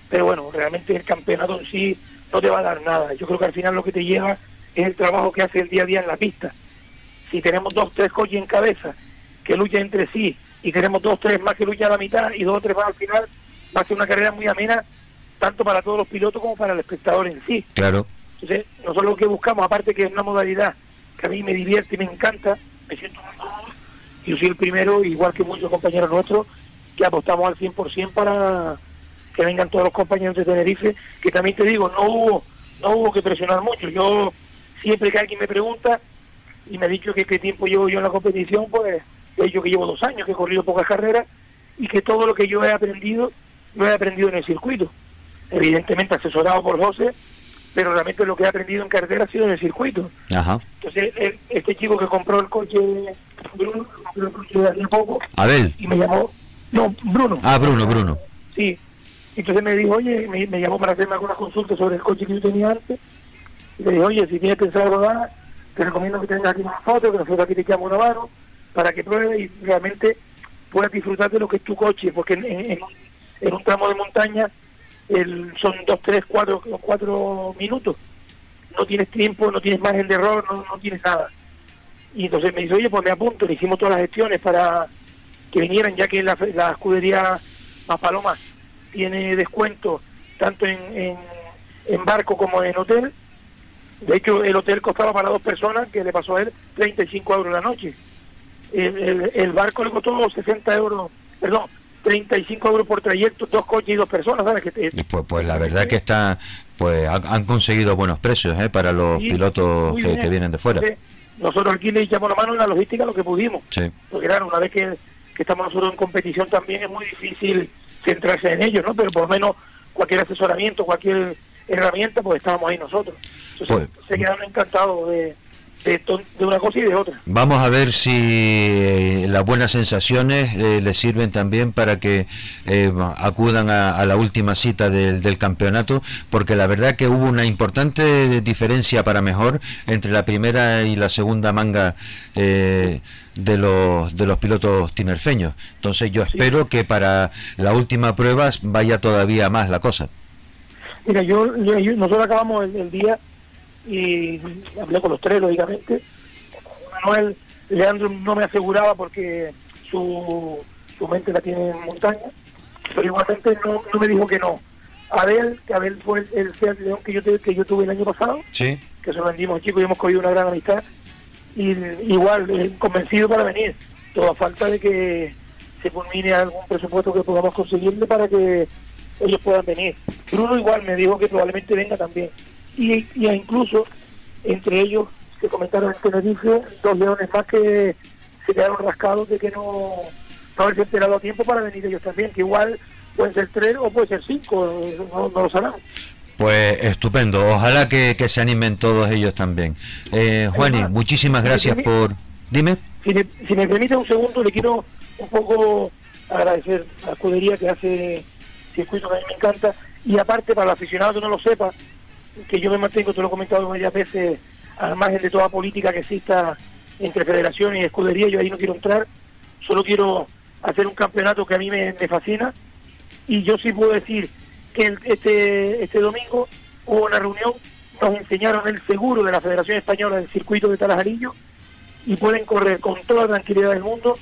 pero bueno, realmente el campeonato en sí no te va a dar nada. Yo creo que al final lo que te lleva es el trabajo que hace el día a día en la pista. Si tenemos dos, tres coches en cabeza que luchan entre sí y tenemos dos, tres más que luchan a la mitad y dos o tres más al final, va a ser una carrera muy amena tanto para todos los pilotos como para el espectador en sí. Claro. Entonces, nosotros lo que buscamos, aparte que es una modalidad que a mí me divierte y me encanta, me siento muy cómodo. Yo soy el primero, igual que muchos compañeros nuestros, que apostamos al 100% para que vengan todos los compañeros de Tenerife, que también te digo, no hubo, no hubo que presionar mucho. Yo, siempre que alguien me pregunta y me ha dicho que qué tiempo llevo yo en la competición, pues he dicho que llevo dos años, que he corrido pocas carreras y que todo lo que yo he aprendido, lo he aprendido en el circuito. Evidentemente asesorado por José, pero realmente lo que he aprendido en carretera ha sido en el circuito. Ajá. Entonces, el- este chico que compró el coche, Bruno, compró el coche hace poco, Abel. y me llamó, no, Bruno, Ah, Bruno, Bruno. sí. Entonces me dijo, oye, me, me llamó para hacerme algunas consultas sobre el coche que yo tenía antes. Y le dije, oye, si tienes pensado rodar, te recomiendo que tengas aquí una foto, que nosotros aquí te echamos una mano, para que pruebes y realmente puedas disfrutar de lo que es tu coche, porque en un tramo de montaña el, son dos, tres, cuatro, cuatro minutos. No tienes tiempo, no tienes margen de error, no, no tienes nada. Y entonces me dice, oye, pues me apunto, le hicimos todas las gestiones para que vinieran, ya que la, la escudería Maspalomas tiene descuento tanto en, en, barco como en hotel. De hecho, el hotel costaba para dos personas, que le pasó a él 35 euros la noche. El, el- el barco le costó 60 euros, perdón, 35 euros por trayecto, dos coches y dos personas, ¿sabes? Que te- Pues, pues la verdad que está, pues ha- han conseguido buenos precios ¿eh? para los Sí, pilotos que, vienen de fuera. Nosotros aquí le echamos la mano en la logística lo que pudimos. Sí. Porque claro, una vez que, que estamos nosotros en competición también es muy difícil centrarse en ellos, ¿no? Pero por lo menos cualquier asesoramiento, cualquier herramienta, pues estábamos ahí nosotros. Entonces Pues- se quedaron encantados de, de, una cosa y de otra. Vamos a ver si eh, las buenas sensaciones eh, les sirven también para que eh, acudan a, a la última cita del, del campeonato, porque la verdad que hubo una importante diferencia para mejor entre la primera y la segunda manga eh, de los de los pilotos tinerfeños. Entonces yo espero que para la última prueba vaya todavía más la cosa. Mira, yo, yo- yo- nosotros acabamos el, el día y hablé con los tres, lógicamente. Manuel, Leandro no me aseguraba porque su, su mente la tiene en montaña, pero igualmente no, no me dijo que no. Abel, que Abel fue el, el Seat León que yo, te- que yo tuve el año pasado, Sí. que se lo vendimos al chico y hemos cogido una gran amistad. Y igual, eh, convencido para venir. Todo a falta de que se culmine algún presupuesto que podamos conseguirle para que ellos puedan venir. Bruno igual me dijo que probablemente venga también. Y, y incluso entre ellos que comentaron en Tenerife, dos leones más que se quedaron rascados de que no, no haberse enterado a tiempo para venir ellos también, que igual pueden ser tres o pueden ser cinco, no, no lo sabemos. Pues estupendo, ojalá que, que se animen todos ellos también. Eh, Juani, muchísimas gracias si- por... Dime. Si me, si me permite un segundo, le quiero un poco agradecer a la escudería que hace circuito que a mí me encanta. Y aparte, para el aficionado que no lo sepa, que yo me mantengo, te lo he comentado varias veces, al margen de toda política que exista entre federación y escudería, yo ahí no quiero entrar, solo quiero hacer un campeonato que a mí me, fascina. Y yo sí puedo decir que este, este domingo hubo una reunión, nos enseñaron el seguro de la Federación Española del circuito de Talajarillo y pueden correr con toda la tranquilidad del mundo,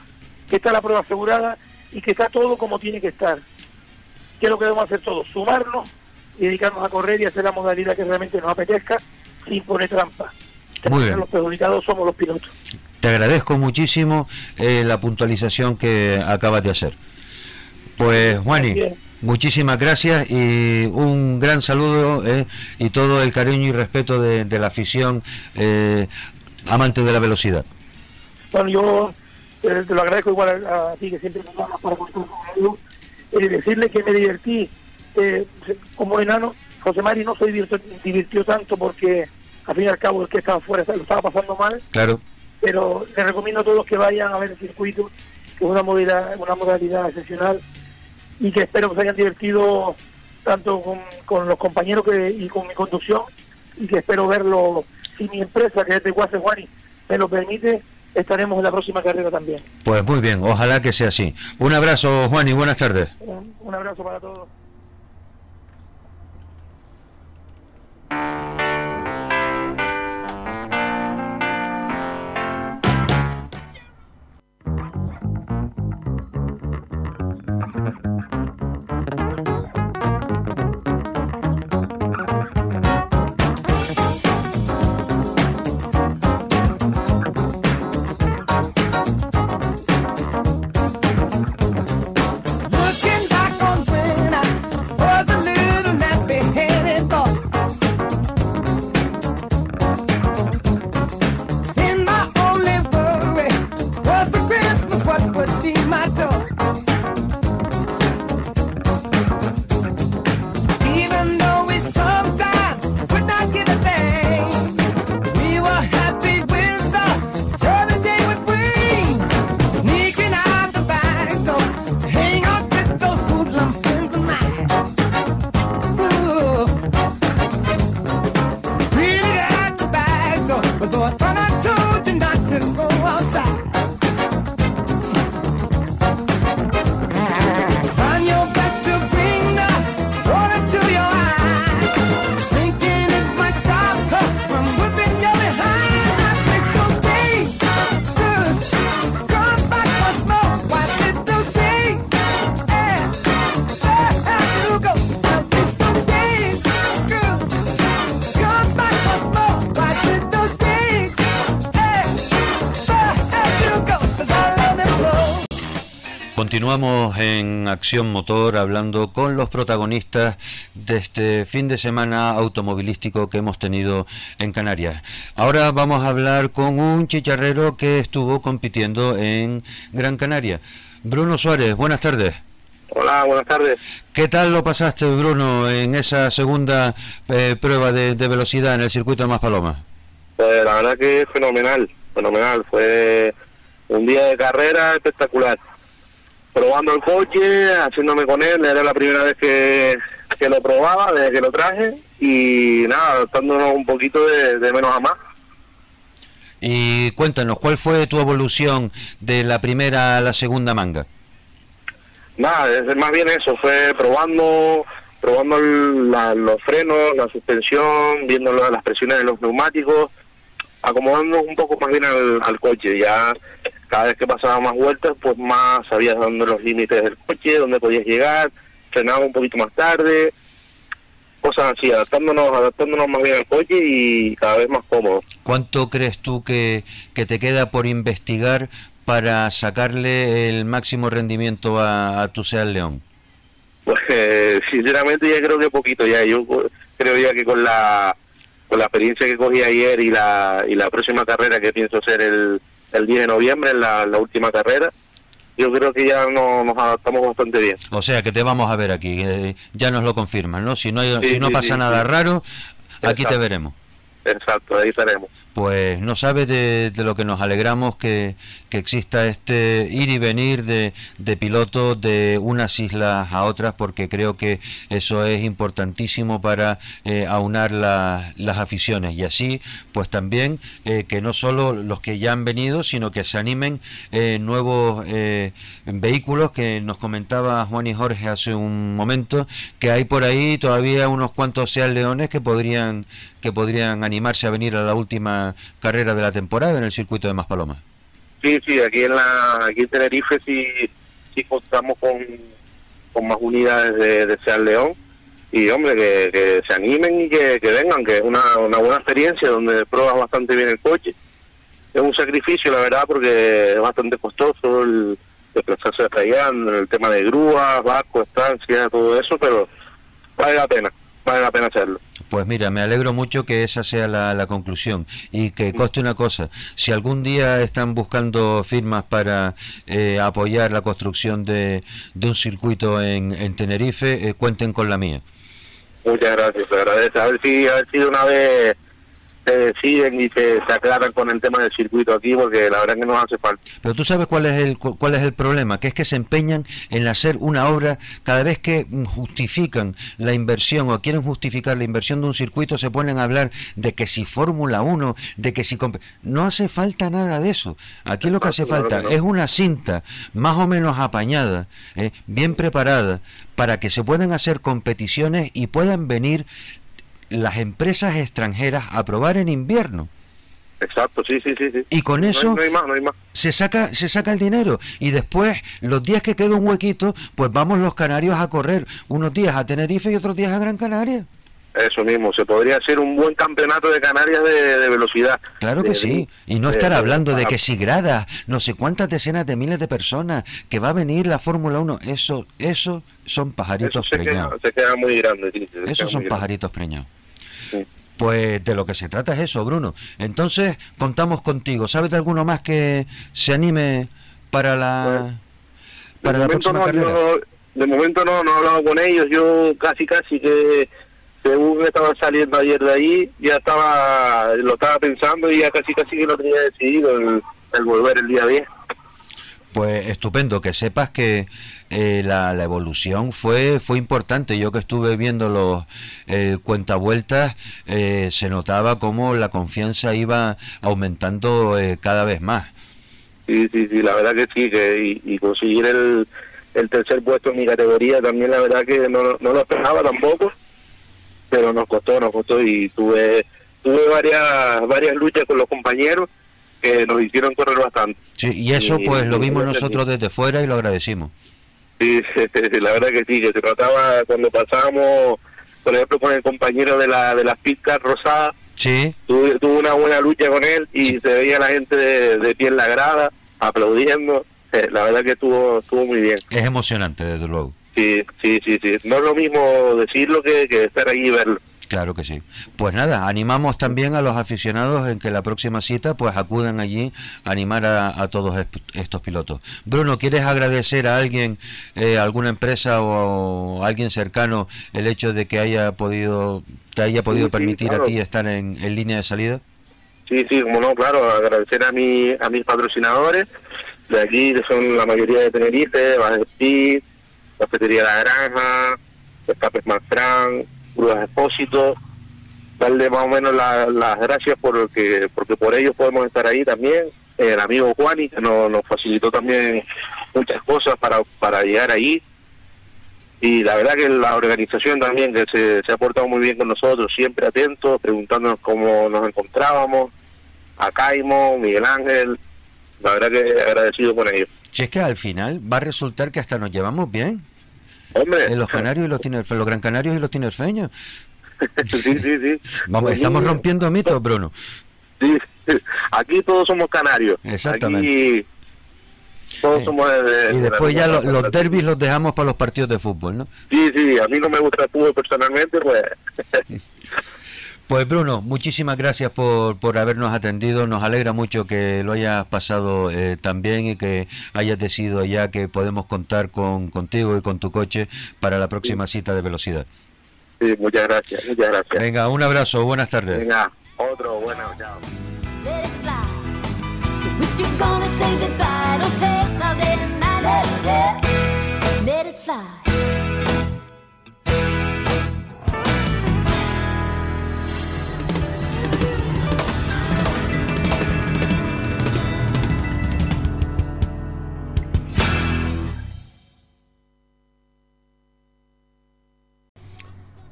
que está la prueba asegurada y que está todo como tiene que estar. ¿Qué es lo que debemos hacer todos? Sumarnos y dedicarnos a correr y hacer la modalidad que realmente nos apetezca sin poner trampa. Muy bien. Los perjudicados somos los pilotos. Te agradezco muchísimo eh, la puntualización que acabas de hacer. Pues Juani, muchísimas gracias y un gran saludo eh, y todo el cariño y respeto de, de la afición eh, amante de la velocidad. Bueno, yo eh, te lo agradezco igual a, a ti que siempre me llamas para contar conmigo. Eh, decirle que me divertí eh, como enano. José Mari no se divirtió, divirtió tanto porque al fin y al cabo el que estaba fuera lo estaba pasando mal, Claro, pero les recomiendo a todos que vayan a ver el circuito, que es una modalidad, una modalidad excepcional y que espero que se hayan divertido tanto con, con los compañeros que, y con mi conducción y que espero verlo, si mi empresa que es de Guase Juani me lo permite, estaremos en la próxima carrera también. pues muy bien, ojalá que sea así. Un abrazo Juani, buenas tardes. Un, un abrazo para todos. Música Continuamos en Acción Motor hablando con los protagonistas de este fin de semana automovilístico que hemos tenido en Canarias. Ahora vamos a hablar con un chicharrero que estuvo compitiendo en Gran Canaria. Bruno Suárez, buenas tardes. Hola, buenas tardes. ¿Qué tal lo pasaste, Bruno, en esa segunda eh, prueba de, de, velocidad en el circuito de Maspalomas? Pues la verdad que fenomenal, fenomenal. Fue un día de carrera espectacular probando el coche, haciéndome con él, era la primera vez que, que lo probaba, desde que lo traje, y nada, adaptándonos un poquito de, de, menos a más. Y cuéntanos, ¿cuál fue tu evolución de la primera a la segunda manga? Nada, es más bien eso, fue probando probando la, los frenos, la suspensión, viendo las presiones de los neumáticos, acomodando un poco más bien al, al coche, ya cada vez que pasaba más vueltas, pues más sabías dónde los límites del coche, dónde podías llegar, frenaba un poquito más tarde, cosas así, adaptándonos, adaptándonos más bien al coche y cada vez más cómodo. ¿Cuánto crees tú que, que te queda por investigar para sacarle el máximo rendimiento a, a tu Seat León? Pues eh, sinceramente ya creo que poquito ya, yo creo ya que con la con la experiencia que cogí ayer y la y la próxima carrera que pienso hacer el el 10 de noviembre la, la última carrera. Yo creo que ya no, nos adaptamos bastante bien. O sea que te vamos a ver aquí, eh, ya nos lo confirman, ¿no? Si no, hay, sí, si no sí, pasa sí, nada raro, aquí Exacto. te veremos. Exacto, ahí estaremos. Pues no sabes de, de, lo que nos alegramos que, que, exista este ir y venir de, de pilotos de unas islas a otras, porque creo que eso es importantísimo para eh, aunar la, las aficiones. Y así, pues también eh, que no solo los que ya han venido, sino que se animen eh, nuevos eh, vehículos que nos comentaba Juan y Jorge hace un momento, que hay por ahí todavía unos cuantos sean leones que podrían que podrían animarse a venir a la última carrera de la temporada en el circuito de Maspalomas. Sí, sí, aquí en la aquí en Tenerife sí, sí contamos con, con más unidades de, de Seat León y hombre que, que se animen y que, que, vengan, que es una, una buena experiencia donde pruebas bastante bien el coche. Es un sacrificio, la verdad, porque es bastante costoso el desplazarse hasta allá, el tema de grúas, barco, estancia, todo eso, pero vale la pena, vale la pena hacerlo. Pues mira, me alegro mucho que esa sea la, conclusión y que coste una cosa, si algún día están buscando firmas para eh, apoyar la construcción de, de, un circuito en, en Tenerife, eh, cuenten con la mía. Muchas gracias, te agradezco. A ver si, a ver si una vez se deciden y se, se, aclaran con el tema del circuito aquí porque la verdad que nos hace falta. Pero tú sabes cuál es el cuál es el problema, que es que se empeñan en hacer una obra cada vez que justifican la inversión o quieren justificar la inversión de un circuito se ponen a hablar de que si Fórmula 1, de que si no hace falta nada de eso. Aquí lo que hace falta es una cinta más o menos apañada, eh, bien preparada para que se puedan hacer competiciones y puedan venir las empresas extranjeras a probar en invierno. Exacto, sí, sí, sí, sí. Y con no eso hay, no hay más, no hay más. se saca se saca el dinero y después los días que queda un huequito, pues vamos los canarios a correr unos días a Tenerife y otros días a Gran Canaria. Eso mismo, se podría hacer un buen campeonato de Canarias de, de velocidad. Claro que de, sí, y no de, estar hablando de que si gradas, no sé cuántas decenas de miles de personas, que va a venir la Fórmula 1, eso, eso son pajaritos eso se preñados. Queda, se queda muy grande. Sí, Esos son pajaritos preñados. Sí. Pues de lo que se trata es eso, Bruno. Entonces, contamos contigo. ¿Sabes de alguno más que se anime para la para la próxima no, carrera? No, de momento no, no he hablado con ellos. Yo casi, casi que según estaba saliendo ayer de ahí, ya estaba, lo estaba pensando y ya casi, casi que lo tenía decidido el, el volver el día 10. Pues estupendo, que sepas que eh, la, la, evolución fue fue importante. Yo que estuve viendo los eh, cuentavueltas, eh, se notaba como la confianza iba aumentando eh, cada vez más. Sí, sí, sí, la verdad que sí, que y, y conseguir el, el, tercer puesto en mi categoría también la verdad que no, no lo esperaba tampoco, pero nos costó, nos costó y tuve tuve varias varias luchas con los compañeros que nos hicieron correr bastante. Sí, y eso pues lo vimos nosotros desde fuera y lo agradecimos. Sí, la verdad que sí, que se trataba cuando pasábamos, por ejemplo, con el compañero de la de las pistas rosadas, sí. tuve, tuve una buena lucha con él y se veía la gente de, de pie en la grada aplaudiendo eh, la verdad que estuvo, estuvo muy bien. Es emocionante, desde luego. Sí, sí, sí, sí. No es lo mismo decirlo que, que estar ahí y verlo. Claro que sí. Pues nada, animamos también a los aficionados en que la próxima cita pues acudan allí a animar a, todos estos pilotos. Bruno, ¿quieres agradecer a alguien, eh, alguna empresa o, a alguien cercano el hecho de que haya podido, te haya podido permitir a ti estar en, línea de salida? Sí, sí, como no, claro, agradecer a, mi, a mis patrocinadores de aquí, que son la mayoría de Tenerife, Bajesí, Cafetería La Granja, Escapes Manfran, Grúas Expósito, darle más o menos las gracias porque, porque por ellos podemos estar ahí también. El amigo Juani, que nos, nos facilitó también muchas cosas para, para llegar ahí. Y la verdad que la organización también, que se, se ha portado muy bien con nosotros, siempre atentos, preguntándonos cómo nos encontrábamos. A Caimo, Miguel Ángel, la verdad que agradecido con ellos. Si es que al final va a resultar que hasta nos llevamos bien. Hombre. En los canarios y los tinerfeños, los gran canarios y los tinerfeños. sí, sí, sí. Vamos, estamos rompiendo mitos, Bruno. Sí, aquí todos somos canarios. Exactamente. Aquí todos somos de, y después ya los, derbis los dejamos para los partidos de fútbol, ¿no? Sí, sí, a mí no me gusta el fútbol personalmente, pues Pues Bruno, muchísimas gracias por, por habernos atendido. Nos alegra mucho que lo hayas pasado eh, tan bien y que hayas decidido ya que podemos contar con contigo y con tu coche para la próxima cita de velocidad. Sí, muchas gracias, muchas gracias. Venga, un abrazo, buenas tardes. Venga, otro, bueno, chao.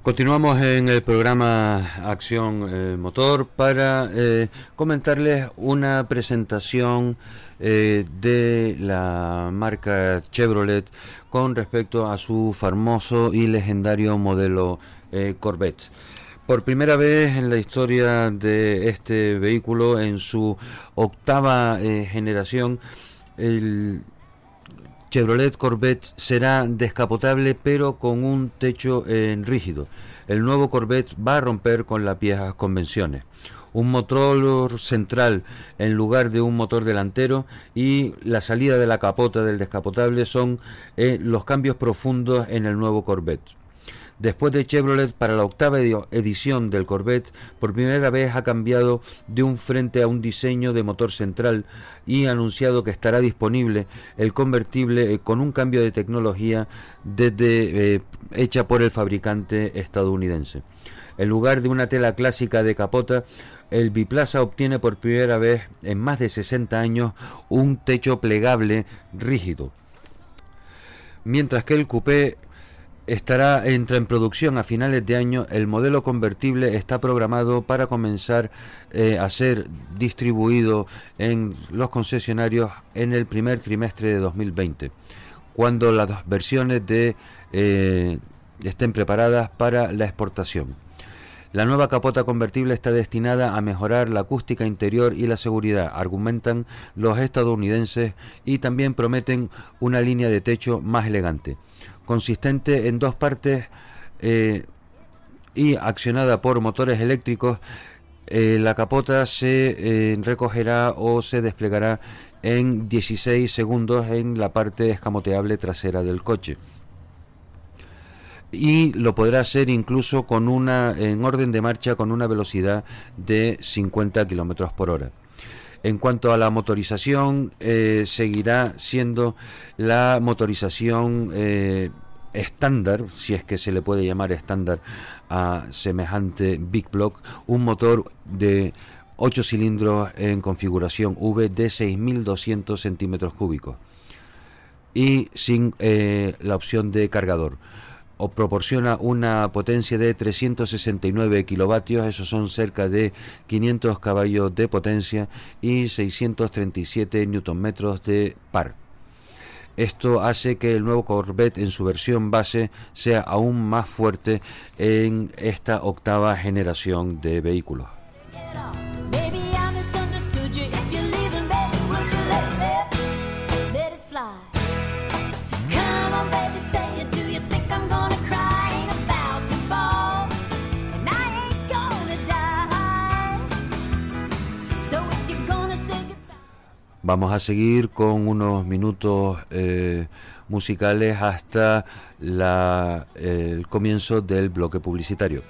Continuamos en el programa Acción eh, Motor para eh, comentarles una presentación eh, de la marca Chevrolet con respecto a su famoso y legendario modelo Corvette. Por primera vez en la historia de este vehículo, en su octava generación, el Chevrolet Corvette será descapotable pero con un techo en rígido. El nuevo Corvette va a romper con las viejas convenciones. Un motor central en lugar de un motor delantero y la salida de la capota del descapotable son eh, los cambios profundos en el nuevo Corvette. Después de Chevrolet, para la octava edición del Corvette, por primera vez ha cambiado de un frente a un diseño de motor central y ha anunciado que estará disponible el convertible eh, con un cambio de tecnología desde, eh, hecha por el fabricante estadounidense. En lugar de una tela clásica de capota, el biplaza obtiene por primera vez en más de 60 años un techo plegable rígido. Mientras que el coupé estará entra en producción a finales de año. El modelo convertible está programado para comenzar eh, a ser distribuido en los concesionarios en el primer trimestre de 2020, cuando las versiones de eh, estén preparadas para la exportación. La nueva capota convertible está destinada a mejorar la acústica interior y la seguridad, argumentan los estadounidenses y también prometen una línea de techo más elegante consistente en dos partes eh, y accionada por motores eléctricos, eh, la capota se eh, recogerá o se desplegará en 16 segundos en la parte escamoteable trasera del coche. Y lo podrá hacer incluso con una en orden de marcha con una velocidad de 50 kilómetros por hora. En cuanto a la motorización, seguirá siendo la motorización estándar, si es que se le puede llamar estándar a semejante Big Block, un motor de 8 cilindros en configuración V de 6.200 centímetros cúbicos y sin eh, la opción de cargador. O proporciona una potencia de 369 kilovatios, esos son cerca de 500 caballos de potencia y 637 newtonmetros de par. Esto hace que el nuevo Corvette en su versión base sea aún más fuerte en esta octava generación de vehículos. Vamos a seguir con unos minutos eh, musicales hasta la, el comienzo del bloque publicitario.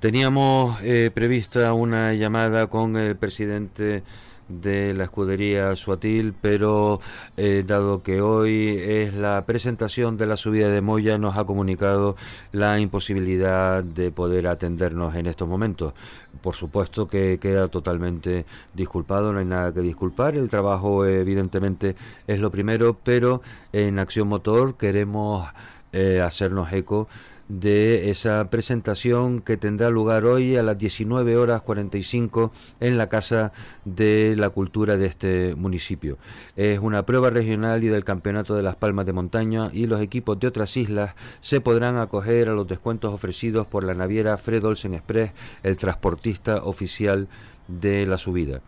Teníamos eh, prevista una llamada con el presidente de la escudería Suatil, pero eh, dado que hoy es la presentación de la subida de Moya, nos ha comunicado la imposibilidad de poder atendernos en estos momentos. Por supuesto que queda totalmente disculpado, no hay nada que disculpar, el trabajo evidentemente es lo primero, pero en Acción Motor queremos eh, hacernos eco de esa presentación que tendrá lugar hoy a las 19 horas 45 en la Casa de la Cultura de este municipio. Es una prueba regional y del Campeonato de las Palmas de Montaña y los equipos de otras islas se podrán acoger a los descuentos ofrecidos por la naviera Fred Olsen Express, el transportista oficial de la subida.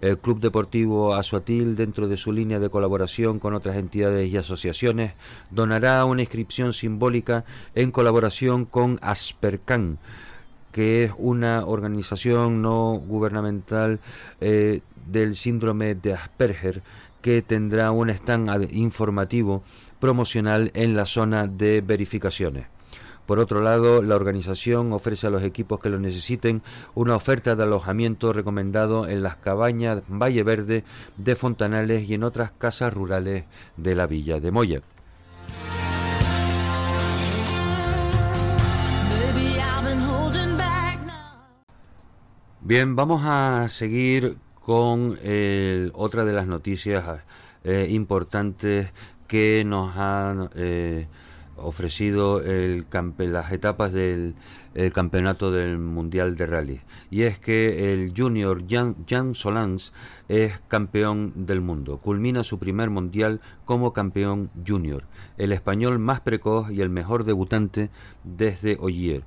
El Club Deportivo Azuatil, dentro de su línea de colaboración con otras entidades y asociaciones, donará una inscripción simbólica en colaboración con Aspercan, que es una organización no gubernamental eh, del síndrome de Asperger, que tendrá un stand informativo promocional en la zona de verificaciones. Por otro lado, la organización ofrece a los equipos que lo necesiten una oferta de alojamiento recomendado en las cabañas Valle Verde de Fontanales y en otras casas rurales de la villa de Moya. Bien, vamos a seguir con eh, otra de las noticias eh, importantes que nos han eh, ofrecido el las etapas del campeonato del mundial de rally y es que el junior Jan, Jan Solans es campeón del mundo. Culmina su primer mundial como campeón junior. El español más precoz y el mejor debutante desde Ogier.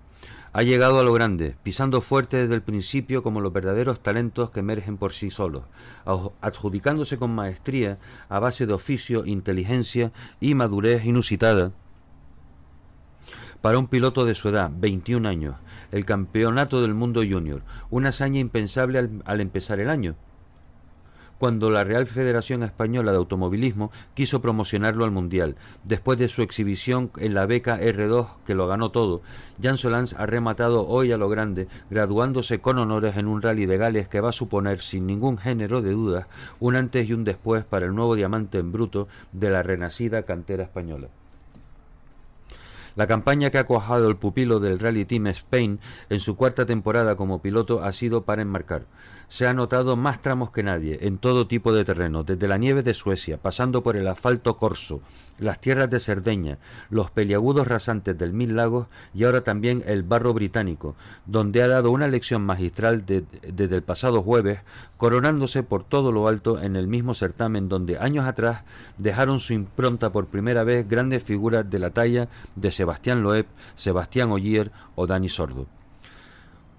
Ha llegado a lo grande, pisando fuerte desde el principio como los verdaderos talentos que emergen por sí solos, adjudicándose con maestría a base de oficio, inteligencia y madurez inusitada para un piloto de su edad, 21 años, el campeonato del mundo junior, una hazaña impensable al, empezar el año cuando la Real Federación Española de Automovilismo quiso promocionarlo al Mundial. Después de su exhibición en la beca R2, que lo ganó todo, Jan Solans ha rematado hoy a lo grande, graduándose con honores en un rally de Gales que va a suponer, sin ningún género de dudas, un antes y un después para el nuevo diamante en bruto de la renacida cantera española. La campaña que ha cuajado el pupilo del Rally Team Spain en su cuarta temporada como piloto ha sido para enmarcar se ha notado más tramos que nadie, en todo tipo de terreno, desde la nieve de Suecia, pasando por el asfalto corso, las tierras de Cerdeña, los peliagudos rasantes del Mil Lagos y ahora también el barro británico, donde ha dado una lección magistral desde el pasado jueves, coronándose por todo lo alto en el mismo certamen donde años atrás dejaron su impronta por primera vez grandes figuras de la talla de Sebastián Loeb, Sebastián Ogier o Dani Sordo.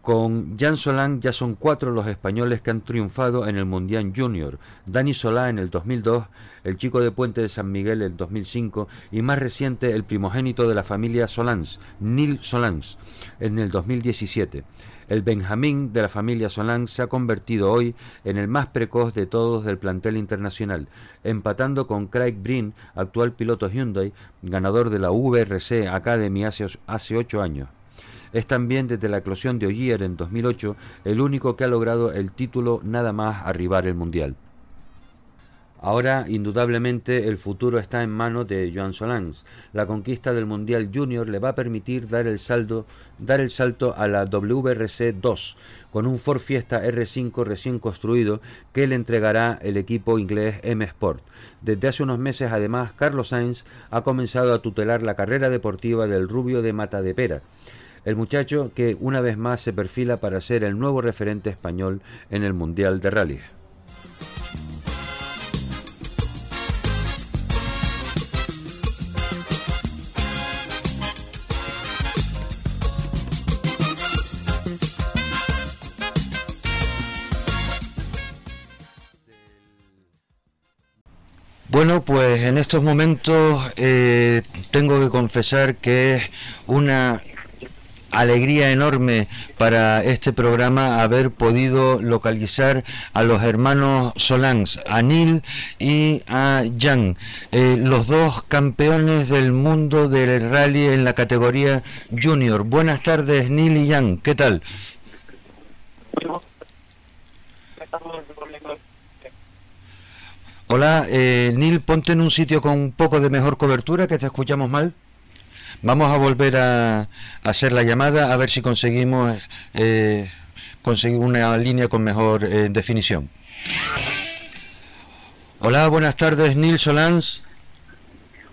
Con Jan Solán ya son cuatro los españoles que han triunfado en el Mundial Junior. Dani Solá en el 2002, el chico de Puente de San Miguel en el 2005 y más reciente el primogénito de la familia Solans, Neil Solans, en el 2017. El Benjamín de la familia Solans se ha convertido hoy en el más precoz de todos del plantel internacional, empatando con Craig Breen, actual piloto Hyundai, ganador de la VRC Academy hace ocho años. Es también desde la eclosión de Ogier en 2008 el único que ha logrado el título nada más arribar el Mundial. Ahora, indudablemente, el futuro está en manos de Joan Solans. La conquista del Mundial Junior le va a permitir dar el, dar el salto a la WRC 2 con un Ford Fiesta R5 recién construido que le entregará el equipo inglés M Sport. Desde hace unos meses, además, Carlos Sainz ha comenzado a tutelar la carrera deportiva del Rubio de Mata de Pera el muchacho que una vez más se perfila para ser el nuevo referente español en el Mundial de Rally. Bueno, pues en estos momentos eh, tengo que confesar que es una alegría enorme para este programa haber podido localizar a los hermanos Solans, a Neil y a Jan, eh, los dos campeones del mundo del rally en la categoría junior. Buenas tardes, Neil y Jan, ¿qué tal? Hola, eh, Neil, ponte en un sitio con un poco de mejor cobertura, que te escuchamos mal. Vamos a volver a, hacer la llamada a ver si conseguimos eh, conseguir una línea con mejor eh, definición. Hola, buenas tardes, Neil Solans.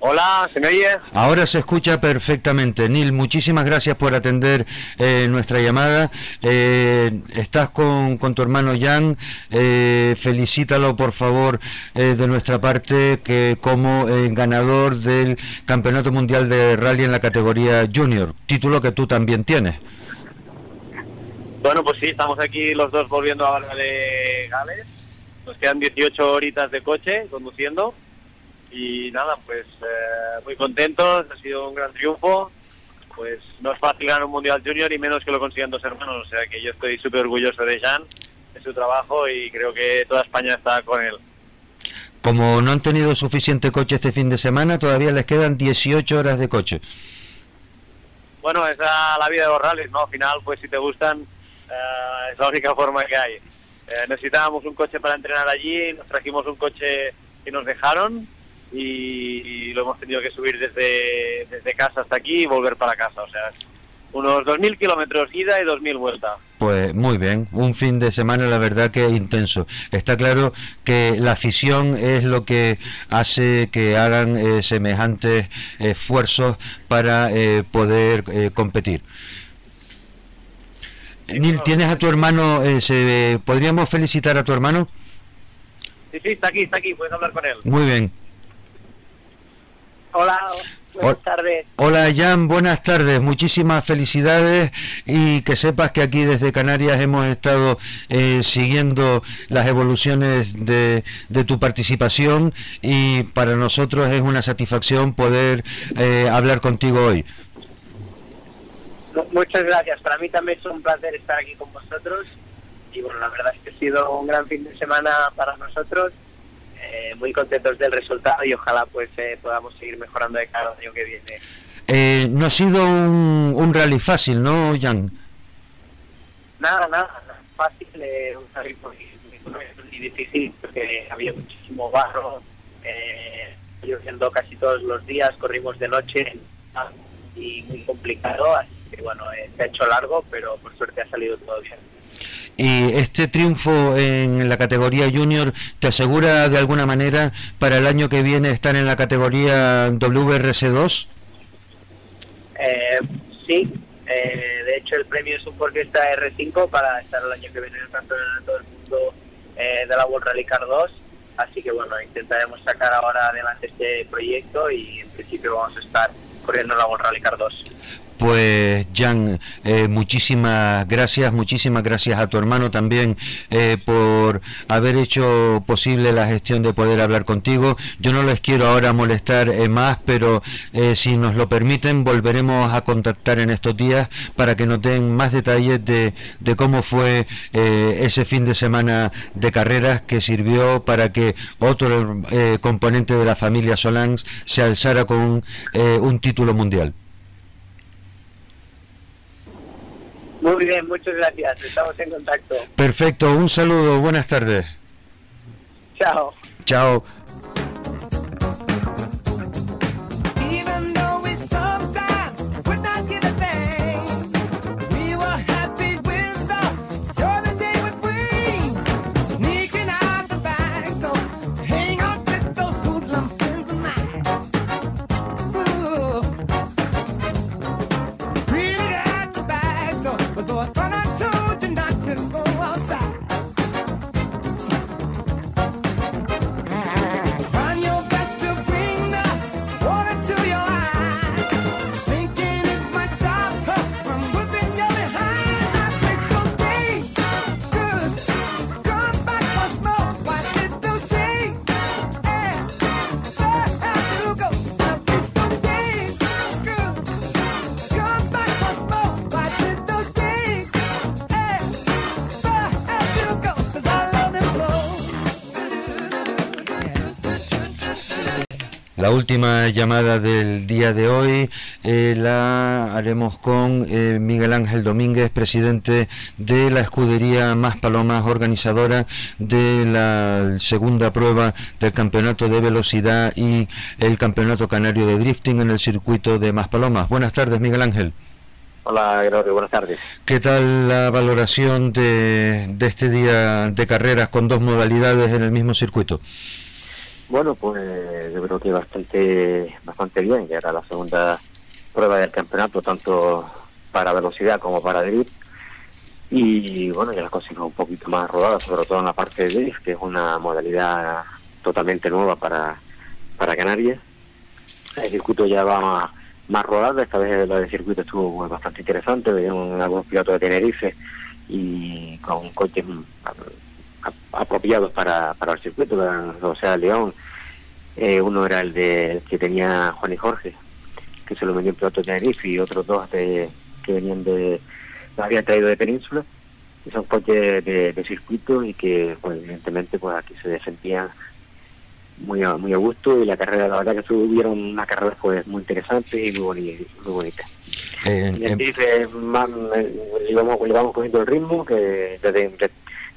Hola, ¿se me oye? Ahora se escucha perfectamente. Neil, muchísimas gracias por atender eh, nuestra llamada. Eh, estás con, tu hermano Jan. Eh, felicítalo, por favor, eh, de nuestra parte, que como ganador del Campeonato Mundial de Rally en la categoría Junior, título que tú también tienes. Bueno, pues sí, estamos aquí los dos volviendo ahora de Gales. Nos quedan 18 horitas de coche conduciendo y nada, pues eh, muy contentos, ha sido un gran triunfo. Pues no es fácil ganar un Mundial Junior y menos que lo consigan dos hermanos, o sea que yo estoy súper orgulloso de Jean, de su trabajo y creo que toda España está con él. Como no han tenido suficiente coche este fin de semana, todavía les quedan 18 horas de coche. Bueno, esa es la vida de los rallies, ¿no? Al final, pues si te gustan, eh, es la única forma que hay. Eh, necesitábamos un coche para entrenar allí, nos trajimos un coche y nos dejaron y, lo hemos tenido que subir desde, desde casa hasta aquí y volver para casa. O sea, unos 2.000 kilómetros ida y 2.000 vuelta. Pues muy bien, un fin de semana la verdad que intenso. Está claro que la afición es lo que hace que hagan eh, semejantes esfuerzos para eh, poder eh, competir. Nil, ¿tienes a tu hermano? Se, ¿Podríamos felicitar a tu hermano? Sí, sí, está aquí, está aquí, puedes hablar con él. Muy bien. Hola, buenas tardes. Hola Jan, buenas tardes. Muchísimas felicidades y que sepas que aquí desde Canarias hemos estado eh, siguiendo las evoluciones de, tu participación y para nosotros es una satisfacción poder eh, hablar contigo hoy. Muchas gracias. Para mí también es un placer estar aquí con vosotros y bueno, la verdad es que ha sido un gran fin de semana para nosotros eh, muy contentos del resultado y ojalá pues eh, podamos seguir mejorando de cada año que viene. Eh, no ha sido un, un, rally fácil, ¿no, Jan? Nada, nada, fácil, un rally muy, difícil porque había muchísimo barro, lloviendo casi todos los días, corrimos de noche y muy complicado, así que bueno, se ha hecho largo, pero por suerte ha salido todo bien. Y este triunfo en la categoría junior te asegura de alguna manera para el año que viene estar en la categoría WRC2? Eh, sí, eh, de hecho el premio es un Porquesta R5 para estar el año que viene en el campeonato del mundo eh, de la World Rally Car 2. Así que bueno, intentaremos sacar ahora adelante este proyecto y en principio vamos a estar corriendo la World Rally Car 2. Pues Jan, eh, muchísimas gracias, muchísimas gracias a tu hermano también eh, por haber hecho posible la gestión de poder hablar contigo. Yo no les quiero ahora molestar eh, más, pero si nos lo permiten volveremos a contactar en estos días para que nos den más detalles de, de cómo fue ese fin de semana de carreras que sirvió para que otro componente de la familia Solans se alzara con un título mundial. Muy bien, muchas gracias. Estamos en contacto. Perfecto, un saludo, buenas tardes. Chao. Chao. La última llamada del día de hoy eh, la haremos con eh, Miguel Ángel Domínguez, presidente de la escudería Más Palomas, organizadora de la segunda prueba del campeonato de velocidad y el campeonato canario de drifting en el circuito de Más Palomas. Buenas tardes, Miguel Ángel. Hola, Gregorio, buenas tardes. ¿Qué tal la valoración de, de este día de carreras con dos modalidades en el mismo circuito? Bueno, pues yo creo que bastante bastante bien, ya era la segunda prueba del campeonato, tanto para velocidad como para drift. Y bueno, ya las cosas un poquito más rodadas, sobre todo en la parte de drift, que es una modalidad totalmente nueva para, para Canarias. El circuito ya va más, más rodado, esta vez la del circuito estuvo bastante interesante, veían algunos pilotos de Tenerife y con coches apropiados para, para el circuito, o sea, León. Eh, uno era el de que tenía Juan y Jorge, que se lo vendió en piloto de Tenerife, y otros dos de, que venían de, había traído de Península, y son coches de, circuito y que, pues, evidentemente, pues aquí se defendían muy a, muy a gusto y la carrera, la verdad que tuvieron una carrera pues muy interesante y muy, muy bonita. Eh, y aquí eh, más, le, vamos, le vamos cogiendo el ritmo, que desde,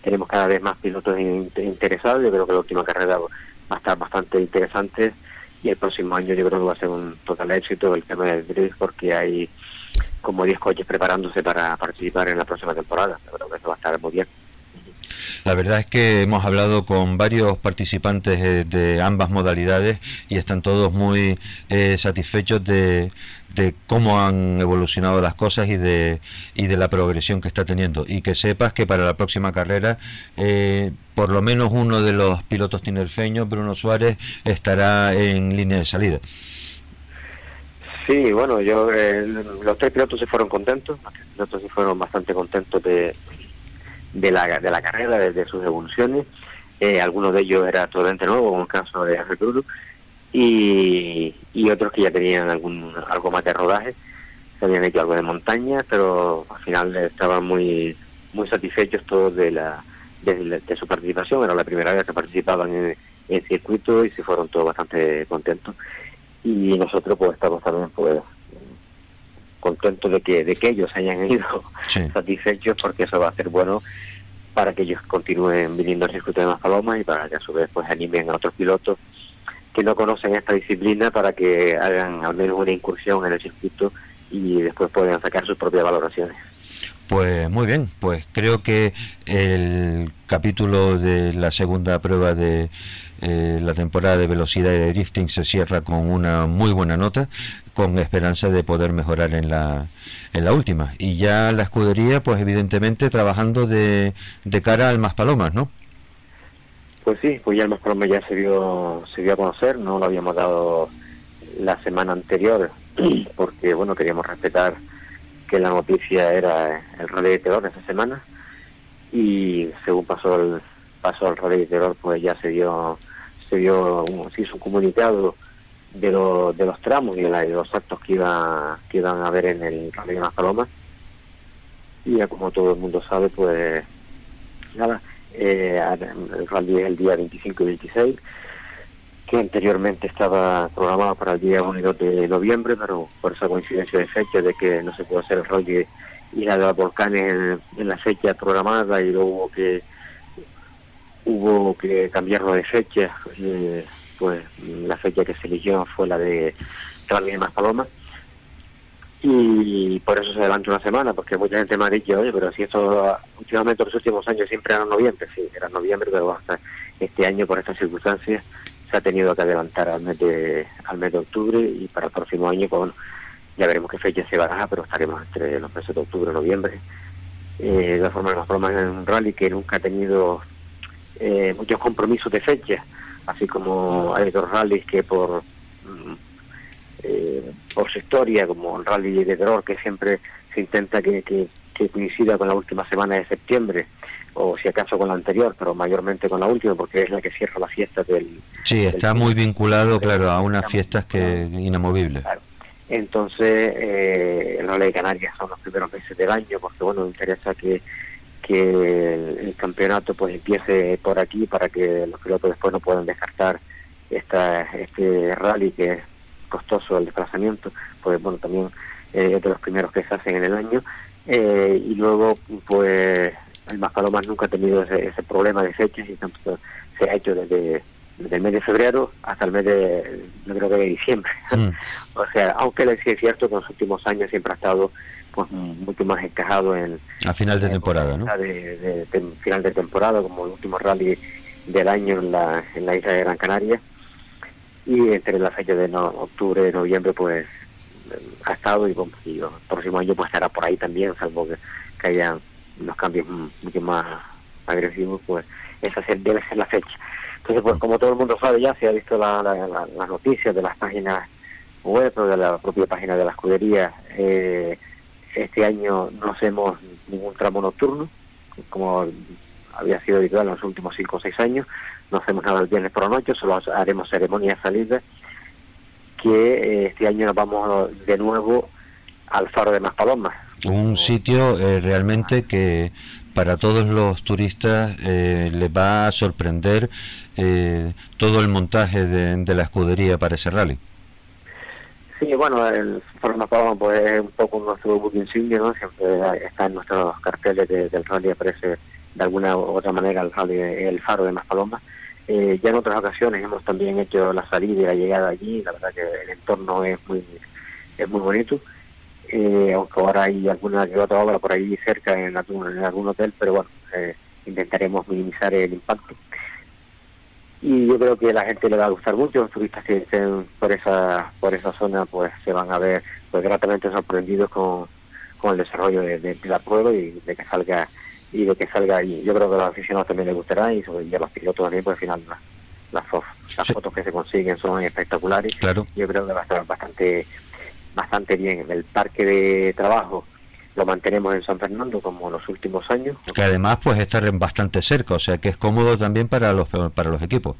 tenemos cada vez más pilotos interesados. Yo creo que la última carrera va a estar bastante interesante y el próximo año yo creo que va a ser un total éxito el tema del drift porque hay como 10 coches preparándose para participar en la próxima temporada. Yo creo que eso va a estar muy bien. La verdad es que hemos hablado con varios participantes eh, de ambas modalidades y están todos muy eh, satisfechos de, de cómo han evolucionado las cosas y de, y de la progresión que está teniendo. Y que sepas que para la próxima carrera, eh, por lo menos uno de los pilotos tinerfeños, Bruno Suárez, estará en línea de salida. Sí, bueno, yo eh, los tres pilotos se fueron contentos, los tres pilotos se fueron bastante contentos de, de, la, de la carrera, de, sus evoluciones. Eh, algunos de ellos era totalmente nuevo, como el caso de Ángel y, y otros que ya tenían algún algo más de rodaje, se habían hecho algo de montaña, pero al final estaban muy muy satisfechos todos de la de, su participación, era la primera vez que participaban en, el circuito y se fueron todos bastante contentos. Y nosotros pues estamos también pues contentos de que de que ellos hayan ido satisfechos porque eso va a ser bueno para que ellos continúen viniendo al circuito de más palomas y para que a su vez pues animen a otros pilotos que no conocen esta disciplina para que hagan al menos una incursión en el circuito y después puedan sacar sus propias valoraciones. Pues muy bien, pues creo que el capítulo de la segunda prueba de eh, la temporada de velocidad y de drifting se cierra con una muy buena nota, con esperanza de poder mejorar en la, en la última. Y ya la escudería, pues evidentemente trabajando de, de cara al Más Palomas, ¿no? Pues sí, pues ya el Más Palomas ya se dio, se dio a conocer, no lo habíamos dado la semana anterior, porque bueno, queríamos respetar que la noticia era el rally de esa semana y según pasó el pasó el rally de terror pues ya se dio se dio se hizo un comunicado de, lo, de los tramos y de, los actos que iba que iban a haber en el rally de las palomas. Y ya como todo el mundo sabe pues nada eh, el rally es el día 25 y 26 que anteriormente estaba programado para el día 1 y 2 de noviembre, pero por esa coincidencia de fecha de que no se pudo hacer el rally y la de los volcanes en, la fecha programada y luego que hubo que cambiarlo de fecha, eh, pues la fecha que se eligió fue la de Rally de Palomas y por eso se adelantó una semana, porque mucha gente me ha dicho, oye, pero si esto últimamente los últimos años siempre era noviembre, sí, era noviembre, pero hasta este año por estas circunstancias se ha tenido que adelantar al mes de, al mes de octubre y para el próximo año, pues, ya veremos qué fecha se baraja, pero estaremos entre los meses de octubre y noviembre. Eh, de la forma, las formas en un rally que nunca ha tenido eh, muchos compromisos de fecha, así como hay otros rallies que por mm, eh, por su historia, como el rally de terror, que siempre se intenta que, que coincida con la última semana de septiembre, o si acaso con la anterior, pero mayormente con la última, porque es la que cierra las fiestas del... Sí, está muy vinculado, claro, a unas fiestas que inamovibles. Entonces, eh, el Rally de Canarias son los primeros meses del año, porque bueno, interesa que, que el, campeonato pues empiece por aquí para que los pilotos después no puedan descartar esta, este rally que es costoso el desplazamiento, pues bueno, también eh, es de los primeros que se hacen en el año. Eh, y luego, pues, el Maspalomas nunca ha tenido ese, ese problema de fechas y tanto se ha hecho desde, desde el mes de febrero hasta el mes de, yo creo que de diciembre. Mm. o sea, aunque le sí es cierto que en los últimos años siempre ha estado pues mucho más encajado en A final de temporada, ¿no? de, de- de final de temporada como el último rally del año en la, en la isla de Gran Canaria y entre la fecha de no- octubre y noviembre pues ha estado y, y el próximo año pues estará por ahí también salvo que, que haya unos cambios mucho más agresivos pues esa debe ser la fecha entonces pues como todo el mundo sabe ya se ha visto la- la- la- las noticias de las páginas web o de la propia página de la escudería eh, este año no hacemos ningún tramo nocturno como había sido habitual en los últimos cinco o seis años no hacemos nada el viernes por la noche solo haremos ceremonia de salida que eh, este año nos vamos de nuevo al faro de Maspalomas Un sitio eh, realmente que para todos los turistas eh, les va a sorprender eh, todo el montaje de, de la escudería para ese rally. Sí, bueno, el Foro de Maspalomas pues, es un poco nuestro buque insignia, ¿no? Siempre está en nuestros carteles de- del rally, aparece de alguna u otra manera el, rally, el faro de Maspalomas. Eh, ya en otras ocasiones hemos también hecho la salida y la llegada allí, la verdad que el entorno es muy es muy bonito, eh, aunque ahora hay alguna que otra obra por ahí cerca en algún hotel, pero bueno, eh, intentaremos minimizar el impacto. Y yo creo que la gente le va a gustar mucho, los turistas que estén por esa por esa zona pues se van a ver pues gratamente sorprendidos con, con el desarrollo de, de- de la prueba y de que salga y de que salga y yo creo que a los aficionados también les gustará y, sobre, y a los pilotos también pues al final la- las, fo- las Sí. fotos que se consiguen son espectaculares Claro. yo creo que va a estar bastante bastante bien el parque de trabajo lo mantenemos en San Fernando como en los últimos años Que además pues estar bastante cerca, o sea que es cómodo también para los para los equipos.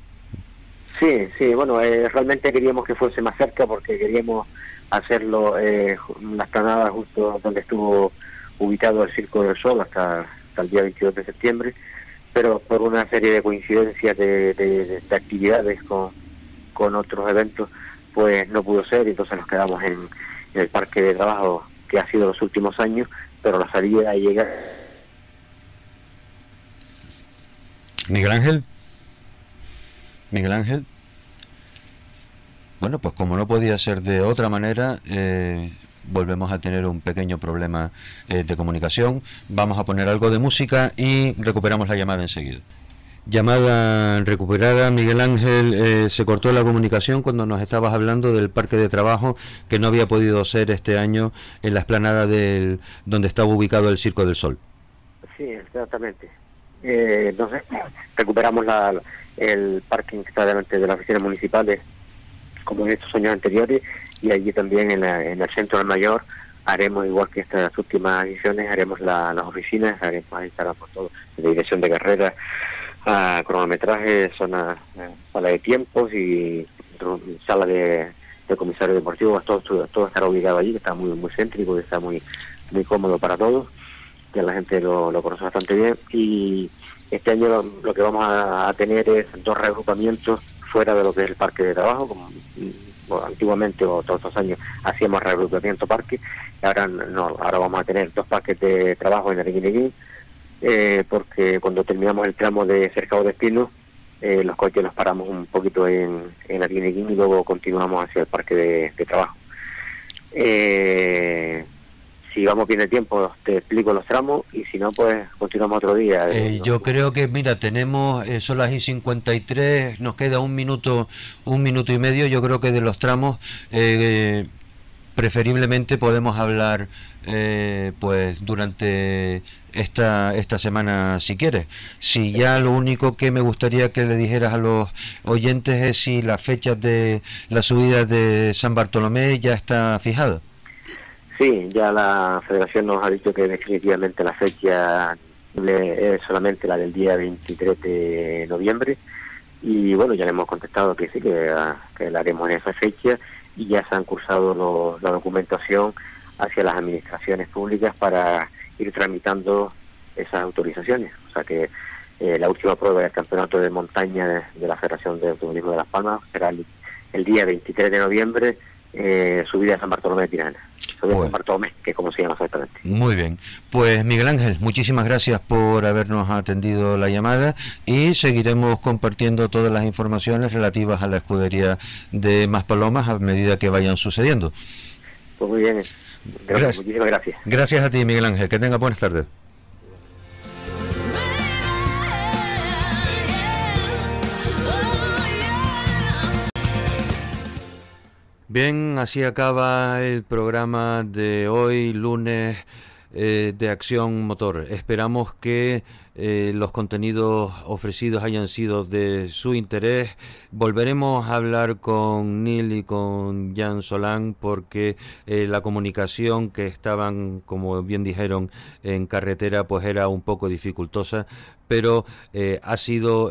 Sí, sí, bueno, eh, realmente queríamos que fuese más cerca porque queríamos hacerlo eh, en la explanada justo donde estuvo ubicado el Circo del Sol hasta, hasta el día 22 de septiembre, pero por una serie de coincidencias de, de- de- de actividades con, con otros eventos, pues no pudo ser y entonces nos quedamos en, en el parque de trabajo que ha sido los últimos años, pero la salida llega Miguel Ángel. Miguel Ángel. Bueno, pues como no podía ser de otra manera, eh, volvemos a tener un pequeño problema eh, de comunicación. Vamos a poner algo de música y recuperamos la llamada enseguida. Llamada recuperada, Miguel Ángel, eh, se cortó la comunicación cuando nos estabas hablando del parque de trabajo que no había podido ser este año en la esplanada del, donde estaba ubicado el Circo del Sol. Sí, exactamente. Eh, entonces, recuperamos la, el parking que está delante de las oficinas municipales, como en estos años anteriores, y allí también en, la- en el centro del mayor haremos, igual que estas últimas ediciones, haremos la- las oficinas, haremos por todo, de dirección de carrera, a cronometraje, zona, eh, sala de tiempos y sala de, de comisario deportivo, todo, todo, estará ubicado allí, que está muy, muy céntrico, que está muy, muy cómodo para todos que la gente lo, conoce bastante bien. Y este año lo, que vamos a, tener es dos reagrupamientos fuera de lo que es el parque de trabajo, como mm, antiguamente o todos estos años hacíamos reagrupamiento parque, ahora no, ahora vamos a tener dos parques de trabajo en el Guineguín, eh, porque cuando terminamos el tramo de Cercado de Espino, eh, los coches los paramos un poquito en, en el Guineguín y luego continuamos hacia el parque de, de trabajo. Eh, si vamos bien de tiempo, te explico los tramos y si no, pues continuamos otro día. Eh, No- yo creo que, mira, tenemos, eh, son las y 53, nos queda un minuto, un minuto y medio. Yo creo que de los tramos, eh, preferiblemente podemos hablar, eh, pues, durante esta, esta semana, si quieres. Si ya lo único que me gustaría que le dijeras a los oyentes es si la fecha de la subida de San Bartolomé ya está fijada. Sí, ya la federación nos ha dicho que definitivamente la fecha es solamente la del día 23 de noviembre y bueno, ya le hemos contestado que sí, que, ah, que la haremos en esa fecha y ya se han cursado lo- la documentación hacia las administraciones públicas para ir tramitando esas autorizaciones. O sea que eh, la última prueba del campeonato de montaña de, la Federación de Automovilismo de Las Palmas será el, día 23 de noviembre, eh, subida a San Bartolomé de Tirana. Que es como se llama exactamente. Muy bien. Pues Miguel Ángel, muchísimas gracias por habernos atendido la llamada y seguiremos compartiendo todas las informaciones relativas a la escudería de Maspalomas a medida que vayan sucediendo. Pues muy bien. Gracias. Muchísimas gracias. Gracias a ti, Miguel Ángel. Que tenga buenas tardes. Bien, así acaba el programa de hoy, lunes eh, de Acción Motor. Esperamos que eh, los contenidos ofrecidos hayan sido de su interés. Volveremos a hablar con Neil y con Jan Solán porque eh, la comunicación que estaban, como bien dijeron, en carretera pues era un poco dificultosa, pero ha sido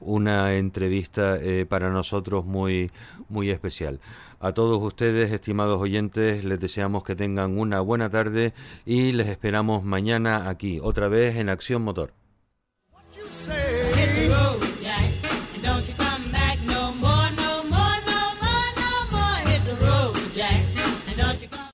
una entrevista para nosotros muy, muy especial. A todos ustedes, estimados oyentes, les deseamos que tengan una buena tarde y les esperamos mañana aquí, otra vez en Acción Motor.